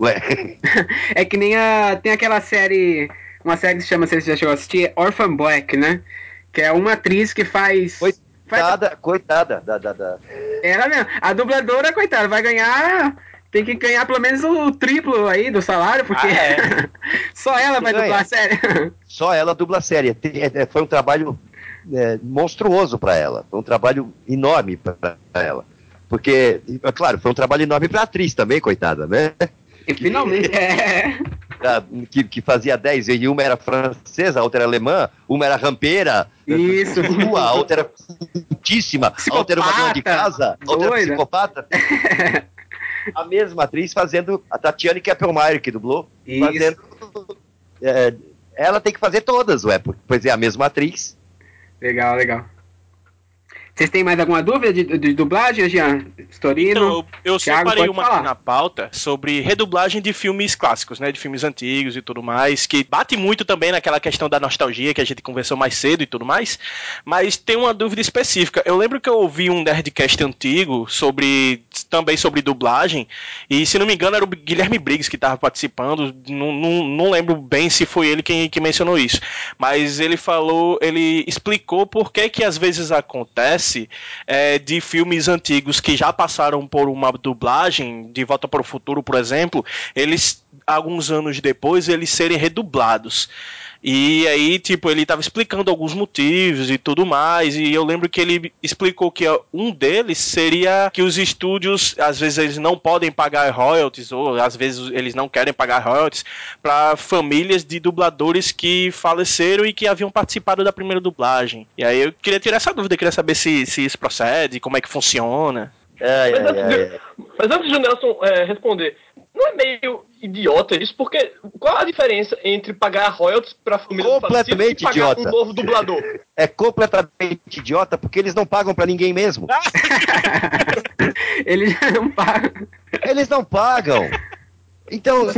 Ué, *laughs* É que nem a. Tem aquela série. Uma série que se chama, se você já chegou a assistir, Orphan Black, né? Que é uma atriz que faz. Coitada, coitada da, da, da- Ela mesmo. A dubladora, coitada, vai ganhar. Tem que ganhar pelo menos o triplo aí do salário, porque *laughs* só ela vai Ganha. dublar a série. Só ela dubla a série. É, é, Foi um trabalho é, monstruoso para ela. Foi um trabalho enorme para ela. Porque, é claro, foi um trabalho enorme para atriz também, coitada, né? E finalmente. *laughs* É. Ah, Que, que fazia 10, e uma era francesa, a outra era alemã, uma era rampeira, Isso. rua, a outra era putíssima, a outra era uma dona de casa, a outra era psicopata. *laughs* a mesma atriz fazendo a Tatiane Keppelmeyer, que dublou, Isso. fazendo. é, ela tem que fazer todas, ué, pois é a mesma atriz. Legal, legal. Vocês têm mais alguma dúvida de, de dublagem, Jean? Storino? Então, eu, eu Thiago, separei uma falar. aqui na pauta sobre redublagem de filmes clássicos, né? De filmes antigos e tudo mais, que bate muito também naquela questão da nostalgia que a gente conversou mais cedo e tudo mais. Mas tem uma dúvida específica. Eu lembro que eu ouvi um Nerdcast antigo sobre também sobre dublagem, e se não me engano era o Guilherme Briggs que estava participando. Não, não, não lembro bem se foi ele quem, que mencionou isso. Mas ele falou, ele explicou por que que às vezes acontece é, de filmes antigos que já passaram por uma dublagem, de Volta para o Futuro, por exemplo, eles, alguns anos depois, eles serem redublados. E aí, tipo, ele tava explicando alguns motivos e tudo mais, e eu lembro que ele explicou que um deles seria que os estúdios, às vezes, eles não podem pagar royalties, ou às vezes eles não querem pagar royalties, para famílias de dubladores que faleceram e que haviam participado da primeira dublagem. E aí eu queria tirar essa dúvida, queria saber se, se isso procede, como é que funciona. Ai, Mas, ai, antes de, mas antes de o Nelson é, responder, não é meio idiota isso? Porque qual a diferença entre pagar royalties pra família do falecido e Completamente pagar idiota. um novo dublador? É completamente idiota porque eles não pagam pra ninguém mesmo. *laughs* Eles não pagam. Eles não pagam. Então,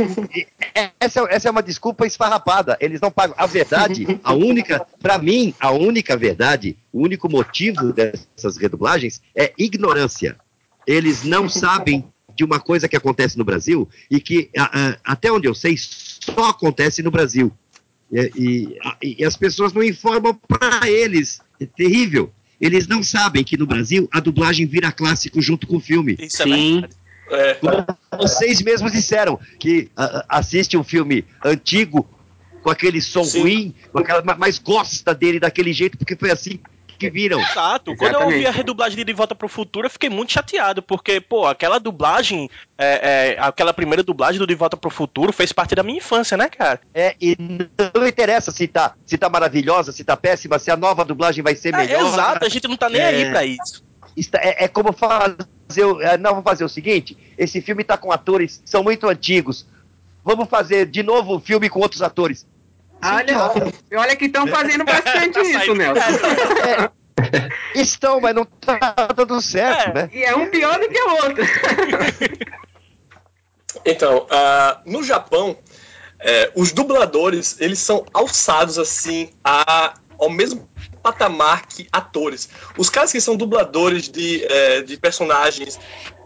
essa, essa é uma desculpa esfarrapada. Eles não pagam. A verdade, a única, pra mim, a única verdade, o único motivo dessas redublagens é ignorância. Eles não sabem de uma coisa que acontece no Brasil e que, a- a- até onde eu sei, só acontece no Brasil. E, e- a- e as pessoas não informam para eles. É terrível. Eles não sabem que no Brasil a dublagem vira clássico junto com o filme. Isso é Sim. É, Vocês mesmos disseram que a- a- assiste um filme antigo com aquele som Sim. ruim, com aquela, ma- mas gosta dele daquele jeito porque foi assim que viram. Exato. Quando eu ouvi Exatamente. a redublagem de De Volta pro Futuro, eu fiquei muito chateado, porque, pô, aquela dublagem, é, é, aquela primeira dublagem do De Volta pro Futuro fez parte da minha infância, né, cara? É, e não interessa se tá, se tá maravilhosa, se tá péssima, se a nova dublagem vai ser É, melhor. exato, a gente não tá nem É. aí pra isso. Está- É, é como fazer. é, não, vamos fazer o seguinte: esse filme tá com atores são muito antigos. Vamos fazer de novo um filme com outros atores. Olha, olha que estão fazendo bastante isso, saindo Nelson. Estão, mas não tá dando certo, É. né? E é um pior do que o outro. *laughs* Então, ah, no Japão, é, os dubladores, eles são alçados, assim, a, ao mesmo patamar que atores. Os caras que são dubladores de, é, de personagens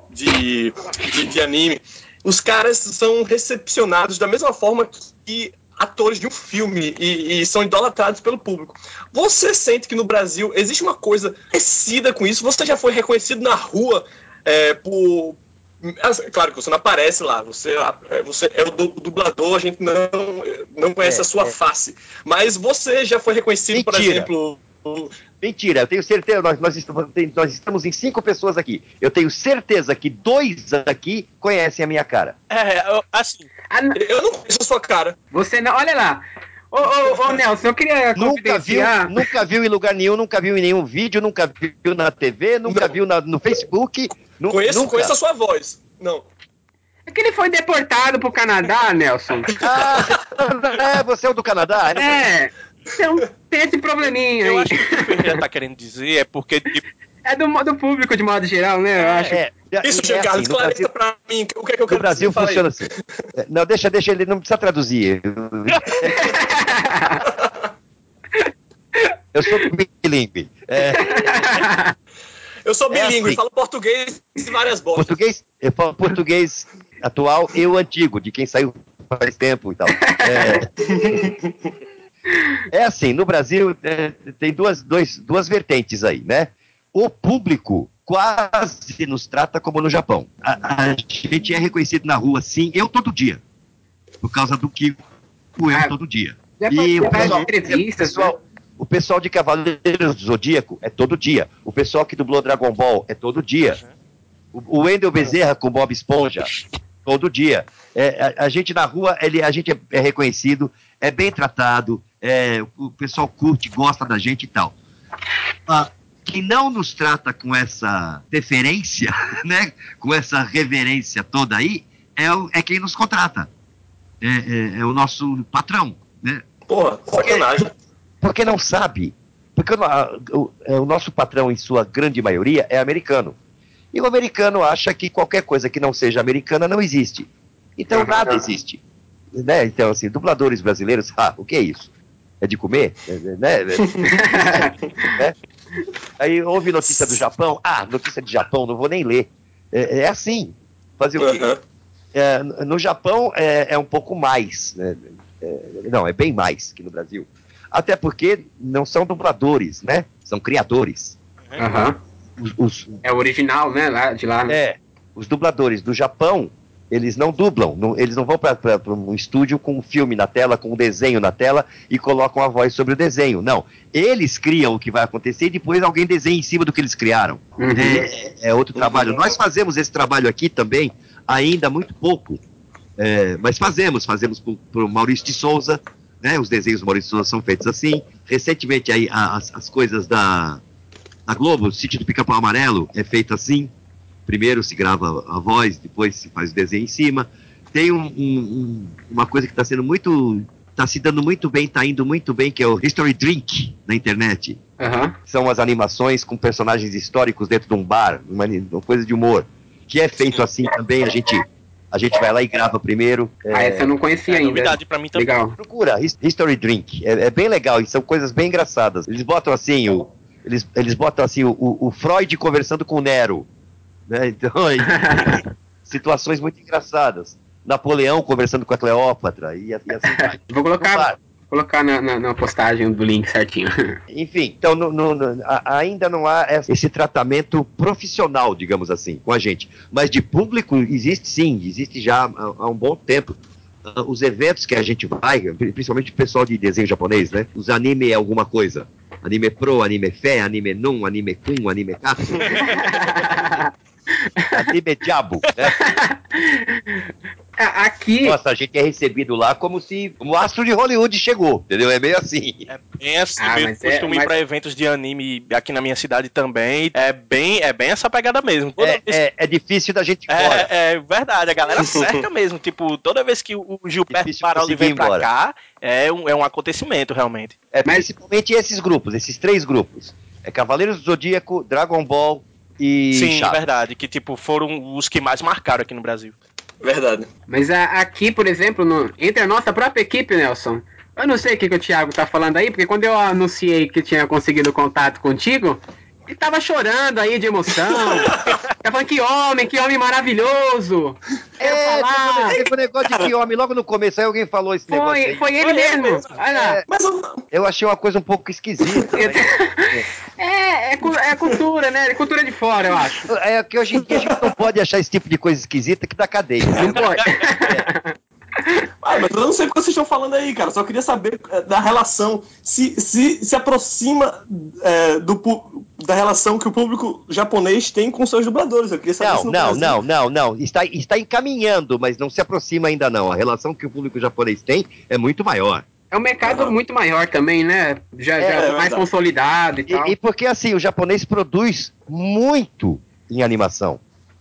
de, de, de anime, os caras são recepcionados da mesma forma que atores de um filme e, e são idolatrados pelo público. Você sente que no Brasil existe uma coisa parecida com isso? Você já foi reconhecido na rua é, por, Assim, Claro que você não aparece lá, você, é, você é o du- dublador, a gente não, não conhece É, a sua é. face. Mas você já foi reconhecido, por Mentira. exemplo. Mentira, eu tenho certeza, nós, nós, estamos, nós estamos em cinco pessoas aqui. Eu tenho certeza que dois aqui conhecem a minha cara. É, eu- assim, Eu não conheço a sua cara. Você não. Olha lá. Ô, ô, ô, *laughs* Nelson, eu queria Nunca viu, nunca viu em lugar nenhum, nunca viu em nenhum vídeo, nunca viu na TV, nunca viu na- no Facebook. nu- Conheço, nunca. conheço a sua voz. Não. É que ele foi deportado pro Canadá, Nelson. *laughs* Ah, é, você é o do Canadá? É. Então, tem esse probleminha eu aí. acho que o que Ferreira tá querendo dizer é porque, tipo, É do, do público de modo geral, né? Eu acho. É, é, Isso, é Jean Carlos, assim, no esclareça Brasil, pra mim o que é que eu no quero Brasil dizer. Fala aí. funciona assim. É, Não, deixa, deixa ele, não precisa traduzir. *laughs* Eu sou bilíngue. É, Eu sou É bilíngue, assim. falo português e várias bostas. português, eu falo português atual e o antigo, de quem saiu faz tempo e tal. É, É assim, no Brasil é, tem duas, dois, duas vertentes aí, né? O público quase nos trata como no Japão. A, a gente é reconhecido na rua, sim, eu todo dia. Por causa do que eu Ah, todo dia. já E o pessoal, entrevistas, o pessoal, o pessoal de Cavaleiros do Zodíaco é todo dia. O pessoal que dublou Dragon Ball é todo dia. O, o Wendel Bezerra com Bob Esponja, todo dia. É, a, a gente na rua, ele, a gente é, é reconhecido, é bem tratado, é, o pessoal curte, gosta da gente e tal. Ah, quem não nos trata com essa deferência, *laughs* né, com essa reverência toda aí, é, o- é quem nos contrata. É, é- é o nosso patrão, né? Porra, sacanagem. Porque não sabe. Porque o, o- é, o nosso patrão, em sua grande maioria, é americano. E o americano acha que qualquer coisa que não seja americana não existe. Então nada existe. Né? Então, assim, dubladores brasileiros, *laughs* ah, o que é isso? É de comer? É, é, né? Né? *laughs* Aí houve notícia do Japão, ah, notícia de Japão, não vou nem ler. É, é assim. Fazer o quê? É, no Japão é, é um pouco mais. né? É, não, é bem mais que no Brasil. Até porque não são dubladores, né? São criadores. Aham. Os- os- É o original, né? Lá, de lá. né? é, os dubladores do Japão, eles não dublam, não- eles não vão para um estúdio com um filme na tela, com um desenho na tela e colocam a voz sobre o desenho. Não, eles criam o que vai acontecer e depois alguém desenha em cima do que eles criaram. Uhum. É, é outro trabalho. Nós fazemos esse trabalho aqui também, ainda muito pouco, É, mas fazemos, fazemos para o Maurício de Souza, né? Os desenhos do Maurício de Souza são feitos assim. Recentemente aí as, as coisas da, da Globo, o sítio do Pica-Pau Amarelo é feito assim. Primeiro se grava a voz, depois se faz o desenho em cima. Tem um- um- um- uma coisa que está sendo muito. está se dando muito bem, está indo muito bem, que é o History Drink na internet. Aham. São as animações com personagens históricos dentro de um bar, uma, uma coisa de humor. Que é feito assim também, a gente, a gente vai lá e grava primeiro. Ah, É, essa eu não conhecia ainda. Novidade pra mim também. Legal. Procura, His- History Drink. É, é bem legal e são coisas bem engraçadas. Eles botam assim, o, eles, eles botam assim, o, o- o Freud conversando com o Nero. Né? Então, aí, *laughs* situações muito engraçadas. Napoleão conversando com a Cleópatra e, e assim. *laughs* Vou colocar, colocar na, na, na postagem do link certinho. *laughs* Enfim, então no- no- no- a- ainda não há esse- tratamento profissional, digamos assim, com a gente. Mas de público existe sim, existe já há, há um bom tempo. Ah, Os eventos que a gente vai, pri- principalmente o pessoal de desenho japonês, né? Os anime é alguma coisa. Anime Pro, Anime Fé, Anime Num, Anime Kun, Anime Katsu. Anime Diabo, né? *laughs* Aqui. Nossa, a gente é recebido lá como se o astro de Hollywood chegou, entendeu? É meio assim. Bem assim, Ah, mesmo mas é- costumo ir mas- pra eventos de anime aqui na minha cidade também. É bem, é bem essa pegada mesmo. Toda É, vez- é- é difícil da gente ir embora. É, é verdade, a galera *laughs* cerca mesmo. Tipo, toda vez que o o Gilberto conseguir vem pra embora. cá, é um, é um acontecimento, realmente. É, principalmente esses grupos, esses três grupos. É Cavaleiros do Zodíaco, Dragon Ball e Sim, Chaves. verdade. Que, tipo, foram os que mais marcaram aqui no Brasil. Verdade. Mas a- aqui, por exemplo, no- entre a nossa própria equipe, Nelson, eu não sei o que, que o Thiago tá falando aí, porque quando eu anunciei que tinha conseguido contato contigo, ele tava chorando aí de emoção. *laughs* tá falando que homem, que homem maravilhoso. É, falar. teve um negócio de que homem, logo no começo aí alguém falou esse negócio Foi, aí. foi ele mesmo. Olha lá. Mas eu, Eu achei uma coisa um pouco esquisita. *laughs* né? *laughs* É, é, é cultura, né? É cultura de fora, eu acho. É que hoje em dia a gente não pode achar esse tipo de coisa esquisita que dá cadeia. Não pode. Ah, mas eu não sei o que vocês estão falando aí, cara. Só queria saber eh, da relação. Se se, se aproxima eh, do, da relação que o público japonês tem com seus dubladores. Eu queria saber Não, se não, Brasil- não, não, não. Está, está encaminhando, mas não se aproxima ainda não. A relação que o público japonês tem é muito maior. É um mercado muito maior também, né? Já, já É, é mais verdade. consolidado e tal. E, e porque assim, o japonês produz muito em animação.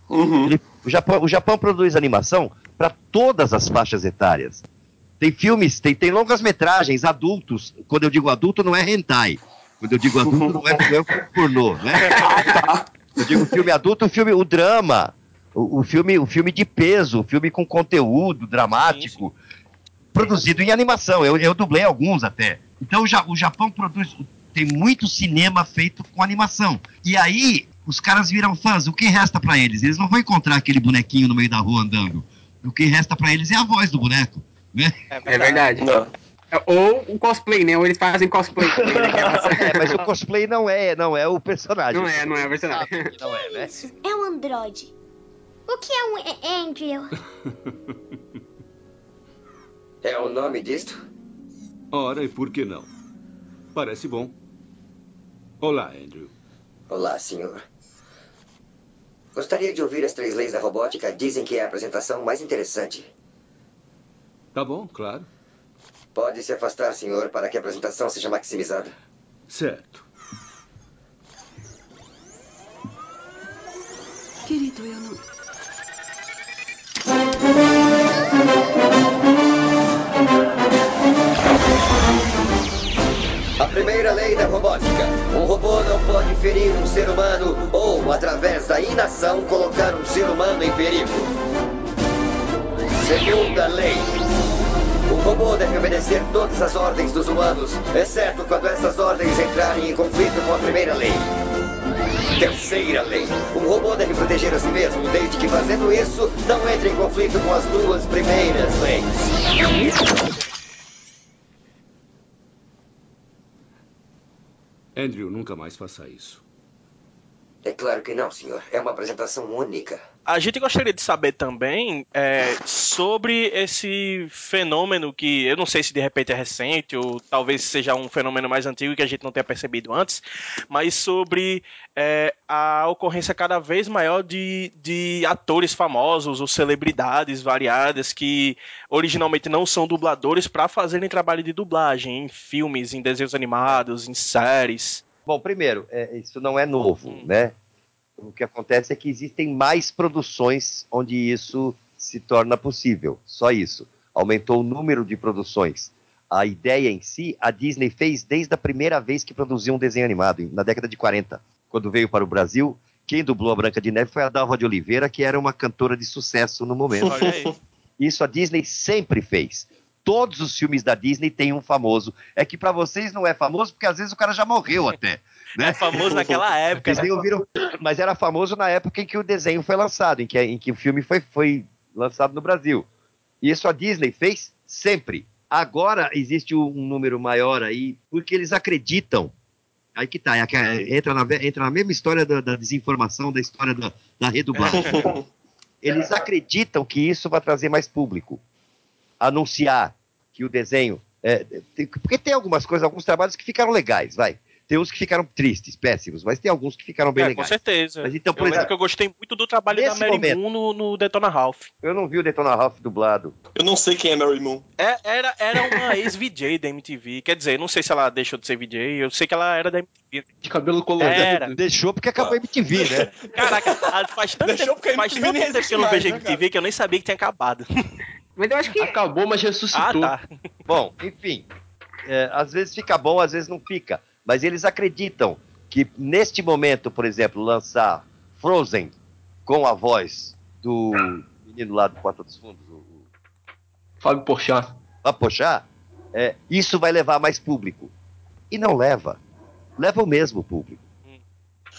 Uhum. Ele- o, Japão, o Japão produz animação para todas as faixas etárias. Tem filmes, tem, tem longas metragens adultos. Quando eu digo adulto, não é hentai. Quando eu digo adulto, não é, *laughs* não é pornô, né? Eu digo filme adulto, o filme, o drama, o, o filme, o filme de peso, o filme com conteúdo dramático, produzido em animação. Eu, eu dublei alguns até. Então o, Ja- o Japão produz, tem muito cinema feito com animação. E aí os caras viram fãs. O que resta pra eles? Eles não vão encontrar aquele bonequinho no meio da rua andando. O que resta pra eles é a voz do boneco, né? É verdade. Ou o cosplay, né? Ou eles fazem cosplay. *laughs* né? É. É, mas o *laughs* cosplay não é, não é o personagem. Não é, não é o personagem. Não é, né? É um androide. O que é um Andrew? É o nome disto? Ora, e por que não? Parece bom. Olá, Andrew. Olá, senhor. Gostaria de ouvir as três leis da robótica. Dizem que é a apresentação mais interessante. Tá bom, claro. Pode se afastar, senhor, para que a apresentação seja maximizada. Certo. Querido, eu não. Primeira lei da robótica. Um robô não pode ferir um ser humano ou, através da inação, colocar um ser humano em perigo. Segunda lei. O robô deve obedecer todas as ordens dos humanos, exceto quando essas ordens entrarem em conflito com a primeira lei. Terceira lei. Um robô deve proteger a si mesmo, desde que fazendo isso não entre em conflito com as duas primeiras leis. Andrew, nunca mais faça isso. É claro que não, senhor. É uma apresentação única. A gente gostaria de saber também é, sobre esse fenômeno que eu não sei se de repente é recente ou talvez seja um fenômeno mais antigo que a gente não tenha percebido antes, mas sobre é, a ocorrência cada vez maior de, de atores famosos ou celebridades variadas que originalmente não são dubladores para fazerem trabalho de dublagem em filmes, em desenhos animados, em séries. Bom, primeiro, é, isso não é novo, né? O que acontece é que existem mais produções onde isso se torna possível. Só isso. Aumentou o número de produções. A ideia em si, a Disney fez desde a primeira vez que produziu um desenho animado, na década de 40. Quando veio para o Brasil, quem dublou a Branca de Neve foi a Dalva de Oliveira, que era uma cantora de sucesso no momento. Isso a Disney sempre fez. Todos os filmes da Disney têm um famoso. É que para vocês não é famoso porque às vezes o cara já morreu *laughs* até. Né? É famoso naquela *laughs* época, nem ouviram, mas era famoso na época em que o desenho foi lançado, em que, em que o filme foi, foi lançado no Brasil. E isso a Disney fez sempre. Agora existe um número maior aí, porque eles acreditam. Aí que tá, é que- é- entra, na, entra na mesma história da, da desinformação, da história da, da redublagem. *laughs* Eles acreditam que isso vai trazer mais público. Anunciar que o desenho. é, tem- porque tem algumas coisas, alguns trabalhos que ficaram legais, vai. Tem uns que ficaram tristes, péssimos, mas tem alguns que ficaram bem É, com legais. certeza. Mas então, eu por lembro exemplo, que eu gostei muito do trabalho da Mary momento- Moon no, no Detona Ralph. Eu não vi o Detona Ralph dublado. Eu não sei quem é Mary Moon. É, era, era uma *laughs* ex-VJ da MTV. Quer dizer, não sei se ela deixou de ser VJ, eu sei que ela era da MTV. De cabelo colorido. Era. Deixou porque acabou a MTV, né? Caraca, faz tanto Deixou tempo, porque a faz MTV tanto nem tempo que existe eu não vejo né, MTV que eu nem sabia que tinha acabado. Mas eu acho que. Acabou, mas Ah, ressuscitou. tá. Bom, enfim. é, às vezes fica bom, às vezes não fica. Mas eles acreditam que neste momento, por exemplo, lançar Frozen com a voz do menino lá do Porta dos Fundos, o, o Fábio Porchat. Apochar, é, isso vai levar mais público. E não leva. Leva o mesmo público.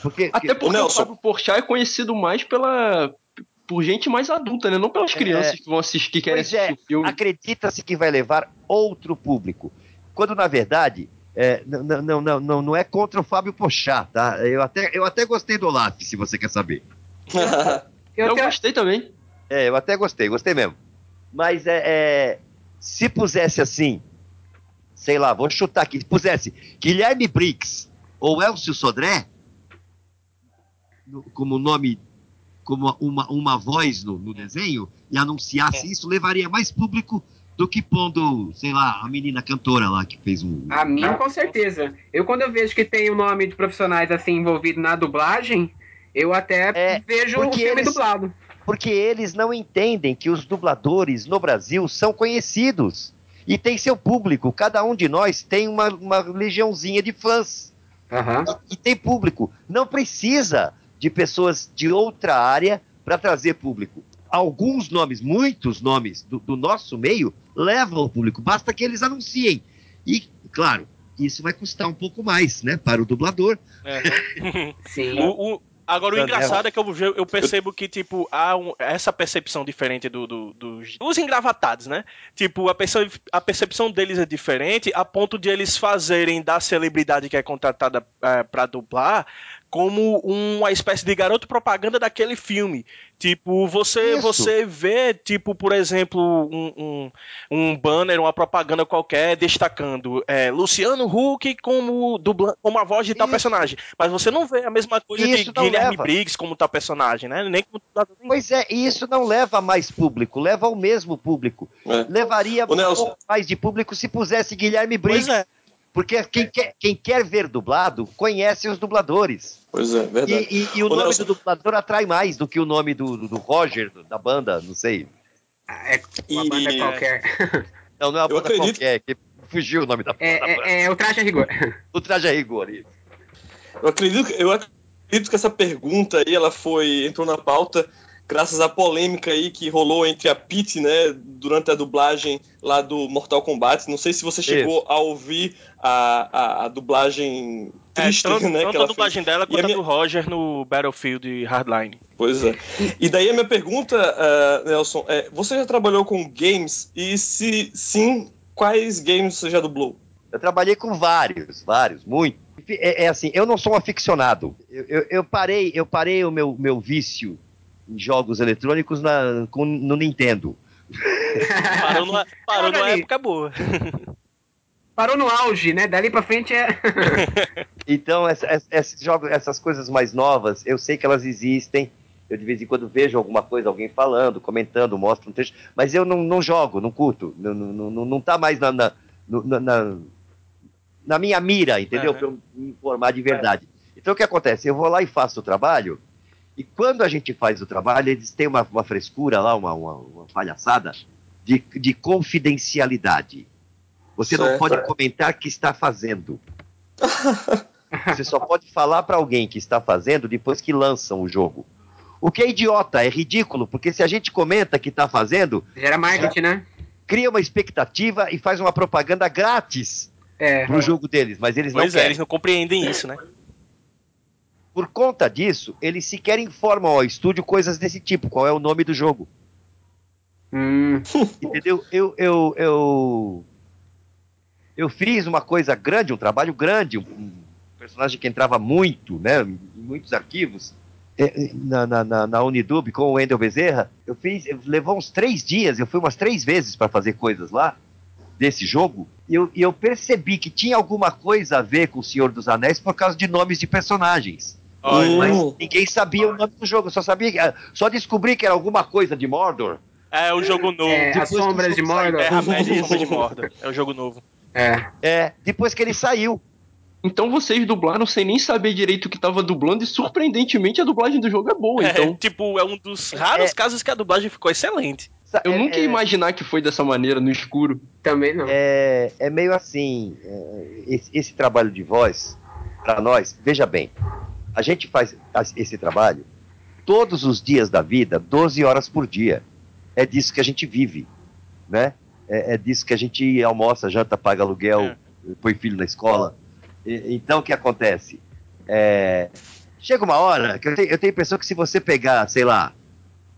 Porque, Até porque o Nelson. Fábio Porchat é conhecido mais pela por gente mais adulta, né? Não pelas crianças que vão assistir, que querem é, assistir o filme. acredita-se que vai levar outro público. Quando, na verdade, é, não, não, não, não, não é contra o Fábio Pochá, tá? Eu até, eu até gostei do Olaf, se você quer saber. *laughs* Eu, Eu tenho- gostei também. É, eu até gostei, gostei mesmo. Mas é, é, se pusesse assim, sei lá, vou chutar aqui, se pusesse Guilherme Briggs ou Elcio Sodré, no- como nome, como uma, uma voz no, no desenho, e anunciasse isso, levaria mais público do que pondo, sei lá, a menina cantora lá que fez um. A mim, com certeza. Eu, quando eu vejo que tem o nome de profissionais assim envolvidos na dublagem, eu até É, vejo o filme eles- dublado. Porque eles não entendem que os dubladores no Brasil são conhecidos. E tem seu público. Cada um de nós tem uma, uma legiãozinha de fãs. Aham. E tem público. Não precisa de pessoas de outra área para trazer público. Alguns nomes, muitos nomes do, do nosso meio levam o público. Basta que eles anunciem. E, claro, isso vai custar um pouco mais, né? Para o dublador. É. *laughs* Sim. O, o- Agora, o engraçado é que eu, eu percebo que, tipo, há um- essa percepção diferente do, do- dos, dos engravatados, né? Tipo, a, perce- a percepção deles é diferente a ponto de eles fazerem da celebridade que é contratada é, pra dublar como uma espécie de garoto propaganda daquele filme. Tipo, você, Isso. você vê, tipo, por exemplo, um, um, um banner, uma propaganda qualquer destacando é, Luciano Huck como, dubla, como a voz de tal personagem. Mas você não vê a mesma coisa Isso de Guilherme leva. Briggs como tal personagem, né? Nem como. Pois é, e isso não leva a mais público, leva ao mesmo público. Levaria Ô, Nelson. um pouco mais de público se pusesse Guilherme Briggs. Pois é. Porque quem quer, quem quer ver dublado conhece os dubladores. Pois é, verdade. E, e- e o Ô, nome Nelson. do dublador atrai mais do que o nome do, do- do Roger, do- da banda, não sei. É uma banda qualquer. *laughs* Não, não é uma Eu banda acredito- qualquer, que fugiu o nome da, da banda. É, é o traje a rigor. *laughs* O traje a rigor, isso. Eu acredito, eu acredito que essa pergunta aí, ela foi, entrou na pauta graças à polêmica aí que rolou entre a Pete, né, durante a dublagem lá do Mortal Kombat. Não sei se você chegou a ouvir a, a, a dublagem triste, É, tanto, né, tanto que a dublagem fez. dela E quanto a minha- do Roger no Battlefield Hardline. Pois é. E daí a minha pergunta, ah, Nelson, é: você já trabalhou com games? E se sim, quais games você já dublou? Eu trabalhei com vários, vários, muito. É, é assim, eu não sou um aficionado. Eu, eu- eu parei, eu parei o meu, meu vício jogos eletrônicos na, com- no Nintendo. Parou numa, parou numa época boa. Parou no auge, né? Dali pra frente é. *laughs* Então, essa- essa- esses jogos, essas coisas mais novas, eu sei que elas existem. Eu de vez em quando vejo alguma coisa, alguém falando, comentando, mostro um trecho, mas eu não, não jogo, não curto, não, não, não, não tá mais na, na, na, na- na minha mira, entendeu? Aham. Pra eu me informar de verdade. Então, o que acontece? Eu vou lá e faço o trabalho, e quando a gente faz o trabalho, eles têm uma, uma frescura lá, uma, uma, uma palhaçada de, de confidencialidade. Você não Certo. pode comentar que está fazendo. *laughs* Você só pode falar para alguém que está fazendo depois que lançam o jogo. O que é idiota, é ridículo, porque se a gente comenta que está fazendo, Gera marketing, né? cria uma expectativa e faz uma propaganda grátis É. pro jogo deles, mas eles Pois não é, querem. eles não compreendem isso, né? Por conta disso, eles sequer informam ao estúdio coisas desse tipo, qual é o nome do jogo. Hum. *laughs* Entendeu? Eu, eu, eu, eu fiz uma coisa grande, um trabalho grande, um, um personagem que entrava muito, né, em muitos arquivos, eh, na, na, na, na Unidub com o Wendel Bezerra. Eu fiz, eu- levou uns três dias, eu fui umas três vezes para fazer coisas lá, desse jogo, e eu, e eu percebi que tinha alguma coisa a ver com o Senhor dos Anéis por causa de nomes de personagens. Olha. Mas ninguém sabia o nome do jogo, só sabia, que- só descobri que era alguma coisa de Mordor. É o jogo novo. É, Depois sombras que o de. Mordor. Terra-média e Sombra de Mordor. É o jogo novo. É. É, depois que ele saiu. Então vocês dublaram sem nem saber direito o que tava dublando e surpreendentemente a dublagem do jogo é boa. É, Então tipo, é um dos raros casos que a dublagem ficou excelente. eu é- nunca ia imaginar que foi dessa maneira no escuro. Também não. É, é meio assim, é, esse, esse trabalho de voz, para nós, veja bem, a gente faz esse trabalho todos os dias da vida, 12 horas por dia. É disso que a gente vive, né? É, é disso que a gente almoça, janta, paga aluguel, põe filho na escola. E- então, o que acontece? É, chega uma hora que eu tenho, eu tenho a impressão que se você pegar, sei lá,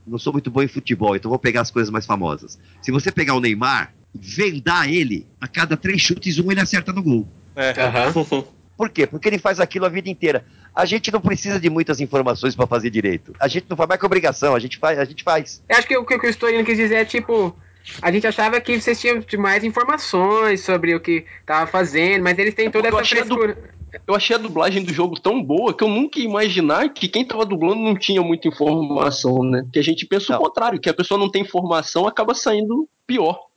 não sou muito bom em futebol, então vou pegar as coisas mais famosas. Se você pegar o Neymar, vendar ele, a cada três chutes, um ele acerta no gol. É. Por quê? Porque ele faz aquilo a vida inteira. A gente não precisa de muitas informações para fazer direito. A gente não faz mais que obrigação, a gente faz. A gente faz. Eu acho que o que o Storino quis dizer é tipo. A gente achava que vocês tinham mais informações sobre o que tava fazendo, mas eles têm toda Eu essa achei a du- frescura. Eu achei a dublagem do jogo tão boa que eu nunca ia imaginar que quem tava dublando não tinha muita informação, né? Que a gente pensa o contrário, que a pessoa não tem informação acaba saindo pior.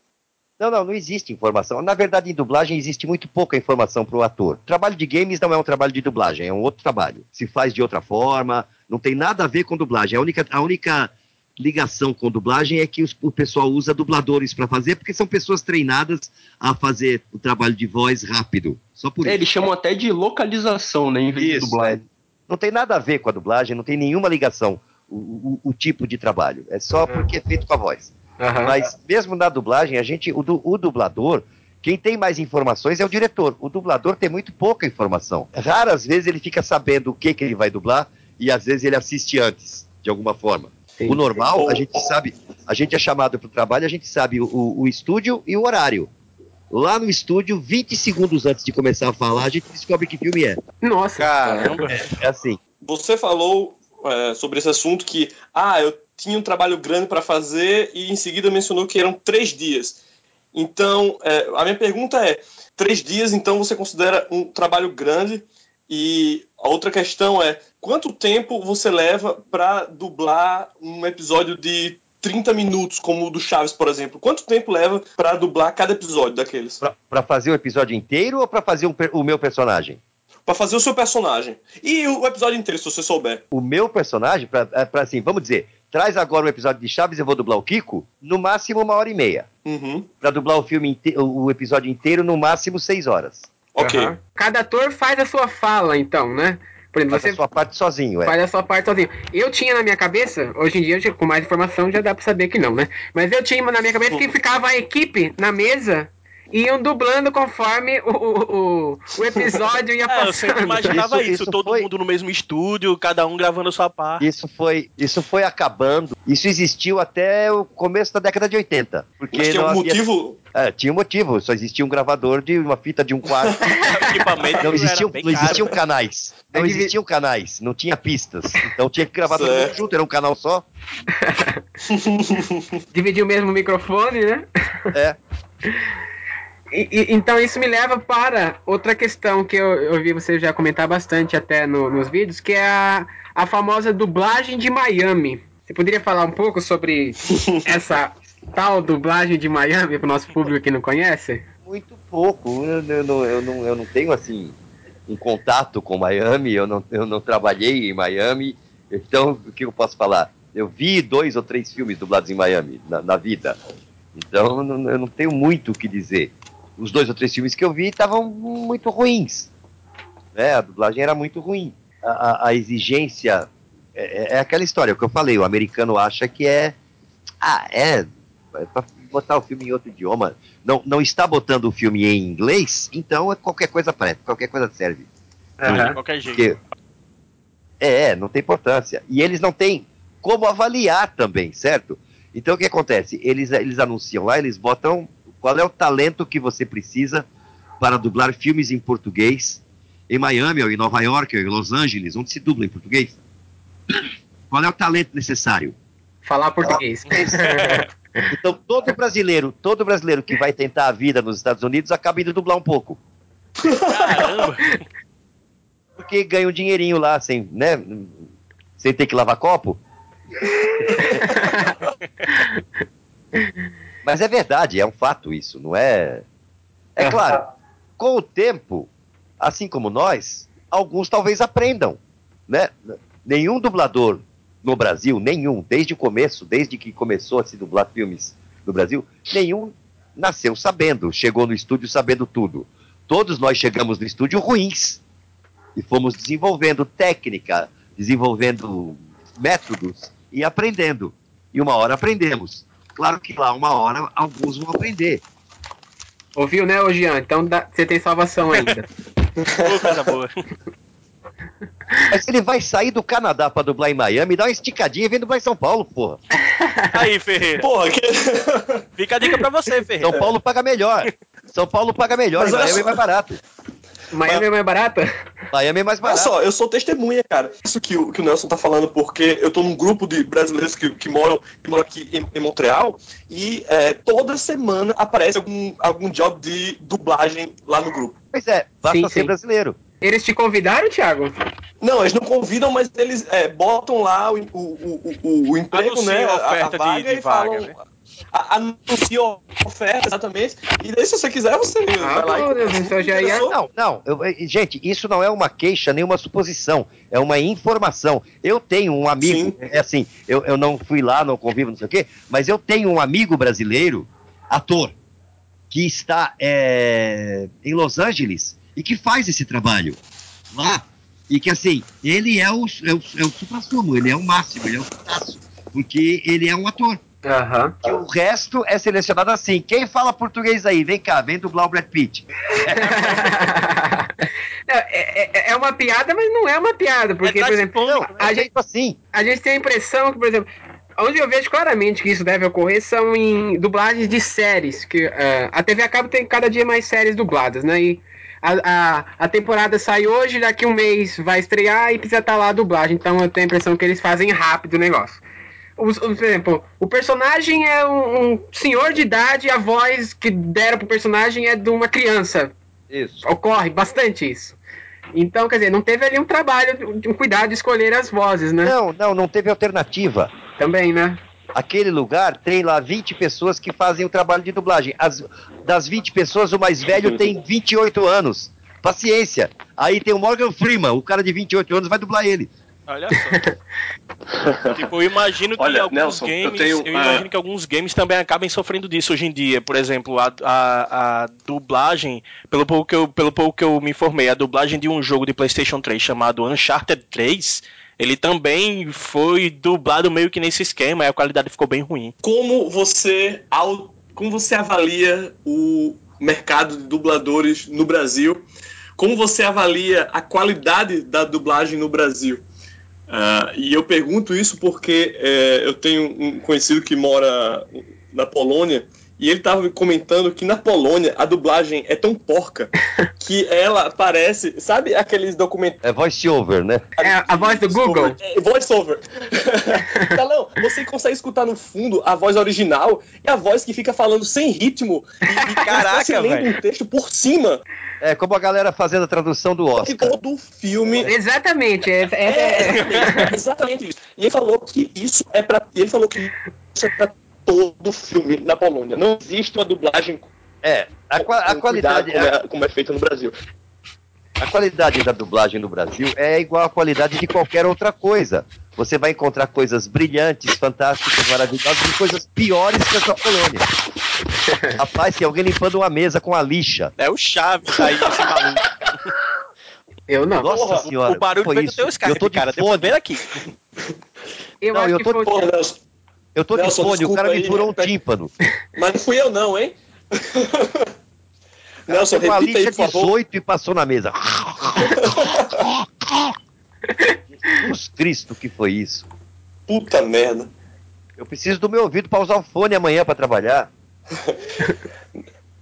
Não, não, não existe informação. Na verdade, em dublagem existe muito pouca informação para o ator. O trabalho de games não é um trabalho de dublagem, é um outro trabalho. Se faz de outra forma, não tem nada a ver com dublagem. A única, a única ligação com dublagem é que os- o pessoal usa dubladores para fazer, porque são pessoas treinadas a fazer o trabalho de voz rápido. Só por É, isso. eles chamam até de localização, né? Em vez de Isso, dublagem. Não tem nada a ver com a dublagem, não tem nenhuma ligação o, o- o tipo de trabalho. É só porque é feito com a voz. Aham. Mas mesmo na dublagem, a gente, o, o dublador, quem tem mais informações é o diretor. O dublador tem muito pouca informação. Raras vezes ele fica sabendo o que, que ele vai dublar e às vezes ele assiste antes, de alguma forma. O normal, a gente sabe, a gente é chamado para o trabalho, a gente sabe o, o, estúdio e o horário. Lá no estúdio, 20 segundos antes de começar a falar, a gente descobre que filme é. Nossa, Caramba. É assim. Você falou é, sobre esse assunto que, ah, eu tinha um trabalho grande para fazer e em seguida mencionou que eram três dias. Então, é, a minha pergunta é: três dias, então você considera um trabalho grande? E a outra questão é: quanto tempo você leva para dublar um episódio de 30 minutos, como o do Chaves, por exemplo? Quanto tempo leva para dublar cada episódio daqueles? Pra fazer o episódio inteiro ou pra fazer um o meu personagem? Pra fazer o seu personagem. E o episódio inteiro, se você souber. O meu personagem, pra, é, assim, vamos dizer, traz agora o episódio de Chaves, eu vou dublar o Kiko, no máximo uma hora e meia. Uhum. Pra dublar o filme o episódio inteiro, no máximo seis horas. Aham. Cada ator faz a sua fala, então, né? Por exemplo, Faz você a sua parte sozinho, é. faz a sua parte sozinho. Eu tinha na minha cabeça, hoje em dia, já- com mais informação, já dá pra saber que não, né? Mas eu tinha na minha cabeça que ficava a equipe na mesa iam dublando conforme o, o, o, episódio ia *laughs* É, passando. eu sempre imaginava isso, todo mundo no mesmo estúdio, cada um gravando a sua parte. Isso foi, isso foi acabando. Isso existiu até o começo da década de 80. Porque Mas tinha não um havia- motivo? É, tinha um motivo. Só existia um gravador de uma fita de um quarto. *laughs* equipamento não existiam, não existiam caro. canais. Não É vi- existiam canais. Não tinha pistas. Então tinha que gravar todo mundo Certo. junto. Era um canal só. *laughs* Dividir o mesmo microfone, né? É. E- e- então isso me leva para outra questão que eu, eu vi você já comentar bastante até no- nos vídeos, que é a, a famosa dublagem de Miami. Você poderia falar um pouco sobre *laughs* essa tal dublagem de Miami para o nosso público que não conhece? Muito pouco. Eu, eu não, eu, não, eu não tenho assim um contato com Miami. Eu não, eu não trabalhei em Miami. Então, o que eu posso falar? Eu vi dois ou três filmes dublados em Miami na, na vida. Então, eu não, eu não tenho muito o que dizer. Os dois ou três filmes que eu vi estavam muito ruins. Né? A dublagem era muito ruim. A, a- a exigência é, é aquela história, o que eu falei. O americano acha que é. Ah, é. é pra botar o filme em outro idioma. Não, não está botando o filme em inglês, então é qualquer coisa presta, qualquer coisa serve. De qualquer jeito. Porque- é, é, não tem importância. E eles não têm como avaliar também, certo? Então o que acontece? Eles, eles anunciam lá, eles botam qual é o talento que você precisa para dublar filmes em português em Miami, ou em Nova York, ou em Los Angeles, onde se dubla em português. Qual é o talento necessário? Falar português. *laughs* Então todo brasileiro, todo brasileiro que vai tentar a vida nos Estados Unidos acaba indo dublar um pouco. Caramba! Porque ganha um dinheirinho lá sem, né? Sem ter que lavar copo. *laughs* Mas é verdade, é um fato isso, não é? É claro, com o tempo, assim como nós, alguns talvez aprendam, né? Nenhum dublador no Brasil, nenhum, desde o começo, desde que começou a se dublar filmes no Brasil, nenhum nasceu sabendo, chegou no estúdio sabendo tudo. Todos nós chegamos no estúdio ruins e fomos desenvolvendo técnica, desenvolvendo métodos e aprendendo. E uma hora aprendemos. Claro que lá, uma hora, alguns vão aprender. Ouviu, né, ô Jean? Então dá- você tem salvação ainda. *laughs* Ô, coisa boa. Mas ele vai sair do Canadá pra dublar em Miami, dá uma esticadinha e vem dublar em São Paulo, porra. Aí, Ferreira. Porra, que... Fica a dica pra você, Ferreira. São Paulo paga melhor. São Paulo paga melhor, Mas e olha Miami é só- mais barato. Miami é mais barata? Miami é mais Olha barato. só, eu sou testemunha, cara. Isso que o, que o Nelson tá falando, porque eu tô num grupo de brasileiros que, que, moram, que moram aqui em, em Montreal e é, toda semana aparece algum, algum job de dublagem lá no grupo. Pois é, basta Sim, ser sim. brasileiro. Eles te convidaram, Thiago? Não, eles não convidam, mas eles é, botam lá o, o, o, o, emprego, Anunciam né? a A, a oferta de- vaga de e vaga, falam. né? A- Anunciam a oferta, exatamente. E daí, se você quiser, você vai lá meu Deus, e então já ia- Não, não, eu- eh, gente, isso não é uma queixa nem uma suposição, é uma informação. Eu tenho um amigo, é assim, eu, eu não fui lá, não convivo, não sei o quê, mas eu tenho um amigo brasileiro, ator, que está eh, em Los Angeles e que faz esse trabalho lá. E que assim, ele é o, é o, é o supra-sumo, ele é o máximo, ele é o fantástico, porque ele é um ator. Que o resto é selecionado assim. Quem fala português aí? Vem cá, vem dublar o Brad Pitt. *laughs* Não, é, é- é é uma piada, mas não é uma piada. Porque, por exemplo, Não, a é gente, tipo assim. a gente tem a impressão que, por exemplo, onde eu vejo claramente que isso deve ocorrer são em dublagens de séries. Que ah, a TV a cabo tem cada dia mais séries dubladas, né? E a, a, a temporada sai hoje, daqui um mês vai estrear e precisa estar lá a dublagem. Então eu tenho a impressão que eles fazem rápido o negócio. Os- por exemplo, o personagem é um, um senhor de idade, a voz que deram pro personagem é de uma criança. Isso. Ocorre bastante isso. Então, quer dizer, não teve ali um trabalho, de um cuidado de escolher as vozes, né? Não, não, não teve alternativa. Também, né? Aquele lugar tem lá 20 pessoas que fazem o trabalho de dublagem. As, das 20 pessoas, o mais velho tem 28 anos. Paciência. Aí tem o Morgan Freeman, o cara de 28 anos vai dublar ele. Olha só. *laughs* tipo, eu imagino que Olha, alguns Nelson, eu games. tenho, eu imagino é, que alguns games também acabem sofrendo disso hoje em dia. Por exemplo, a, a, a dublagem, pelo pouco, que eu, pelo pouco que eu me informei, a dublagem de um jogo de Playstation 3 chamado Uncharted 3, ele também foi dublado meio que nesse esquema, e a qualidade ficou bem ruim. Como você, como você avalia o mercado de dubladores no Brasil? Como você avalia a qualidade da dublagem no Brasil? Ah, e eu pergunto isso porque é, eu tenho um conhecido que mora na Polônia e ele estava me comentando que na Polônia a dublagem é tão porca que ela parece, sabe aqueles documentários É voice over, né? É a voz do Google. é, voice over. Talão, *laughs* você consegue escutar no fundo a voz original e a voz que fica falando sem ritmo e, e *laughs* Caraca, você lendo um texto por cima É como a galera fazendo a tradução do Oscar. todo o filme. Exatamente. É, é- É, exatamente, exatamente isso. E ele falou que isso é para ele falou que isso é para todo filme na Polônia. Não existe uma dublagem É, a, a com qualidade, como é, como é feita no Brasil. a qualidade da dublagem no Brasil é igual à qualidade de qualquer outra coisa. Você vai encontrar coisas brilhantes, fantásticas, maravilhosas e coisas piores que a sua colônia. *laughs* Rapaz, tem alguém limpando uma mesa com a lixa. É o Chaves aí, esse maluco. Eu não. Nossa Porra, senhora, o barulho foi veio do teu eu Skype, tô de cara. Fone, aqui. Eu Não, acho eu que tô- foi. Eu tô de Nelson, fone, o cara me aí, furou um tímpano. *laughs* mas não fui eu não, hein? *laughs* Nelson, repita aí, por favor. 18 e passou na mesa. *laughs* Jesus Cristo, que foi isso? Puta merda. Eu preciso do meu ouvido para usar o fone amanhã para trabalhar.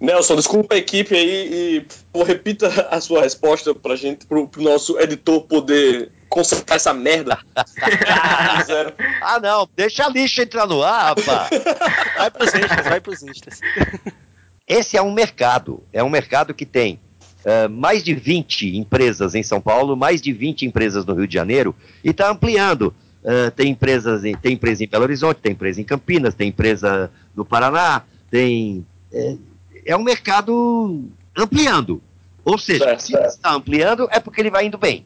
Nelson, desculpa a equipe aí e pô, repita a sua resposta pra gente, pro, pro nosso editor poder consertar essa merda. *laughs* Ah, não, deixa a lixa entrar no ar, rapaz. Vai pros extras, vai pros extras. Esse é um mercado. É um mercado que tem eh, mais de 20 empresas em São Paulo, mais de 20 empresas no Rio de Janeiro, e está ampliando. Eh, tem, empresas em, tem empresa em Belo Horizonte, tem empresa em Campinas, tem empresa no Paraná, tem. eh, é um mercado ampliando. Ou seja, Certo, se certo. está ampliando, é porque ele vai indo bem.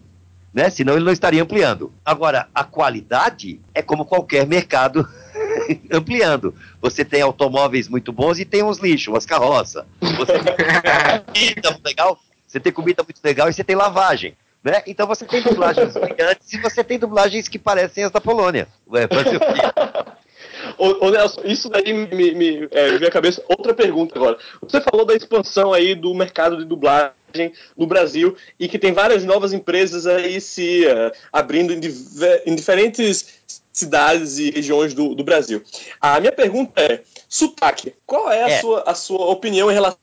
Né? Senão ele não estaria ampliando. Agora, a qualidade é como qualquer mercado *laughs* ampliando. Você tem automóveis muito bons e tem uns lixos, umas carroças. Você tem comida muito legal, você tem comida muito legal e você tem lavagem. Né? Então você tem dublagens brilhantes e você tem dublagens que parecem as da Polônia. Ué, quê? *laughs* Ô, ô, Nelson, isso daí me, me, é, veio à cabeça. Outra pergunta agora. Você falou da expansão aí do mercado de dublagem no Brasil e que tem várias novas empresas aí se eh, abrindo em, em diferentes cidades e regiões do, do Brasil. A minha pergunta é: sotaque. Qual é a, É. Sua, a sua opinião em relação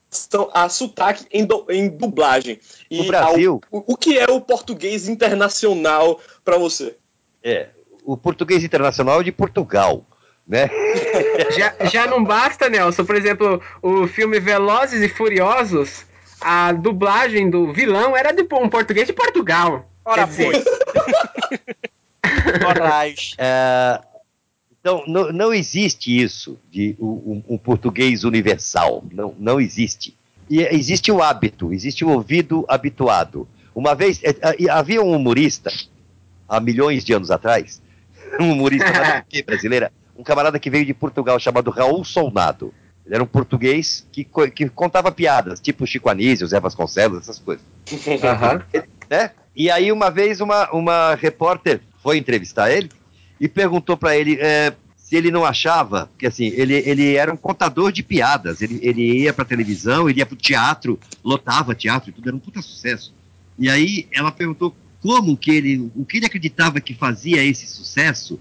a sotaque em, du- em dublagem? No Brasil- ao- o, o que é o português internacional para você? É, o português internacional é de Portugal. Né? *laughs* Já, já não basta, Nelson. Por exemplo, o filme Velozes e Furiosos, a dublagem do vilão era de um português de Portugal. Ora, Moraes. *laughs* É, então, não, não existe isso de um, um- português universal. Não, não existe. E existe o hábito, existe o ouvido habituado. Uma vez, é, é, havia um humorista, há milhões de anos atrás, *laughs* um humorista brasileira, um camarada que veio de Portugal chamado Raul Solnado. Ele era um português que, que contava piadas, tipo Chico Anísio, Zé Vasconcelos, essas coisas *laughs* aham. né? E aí uma vez uma, uma repórter foi entrevistar ele e perguntou para ele é, se ele não achava, porque assim, ele, ele era um contador de piadas, ele, ele ia pra televisão, ele ia pro teatro, lotava teatro e tudo, era um puta sucesso. E aí ela perguntou como que ele, o que ele acreditava que fazia esse sucesso,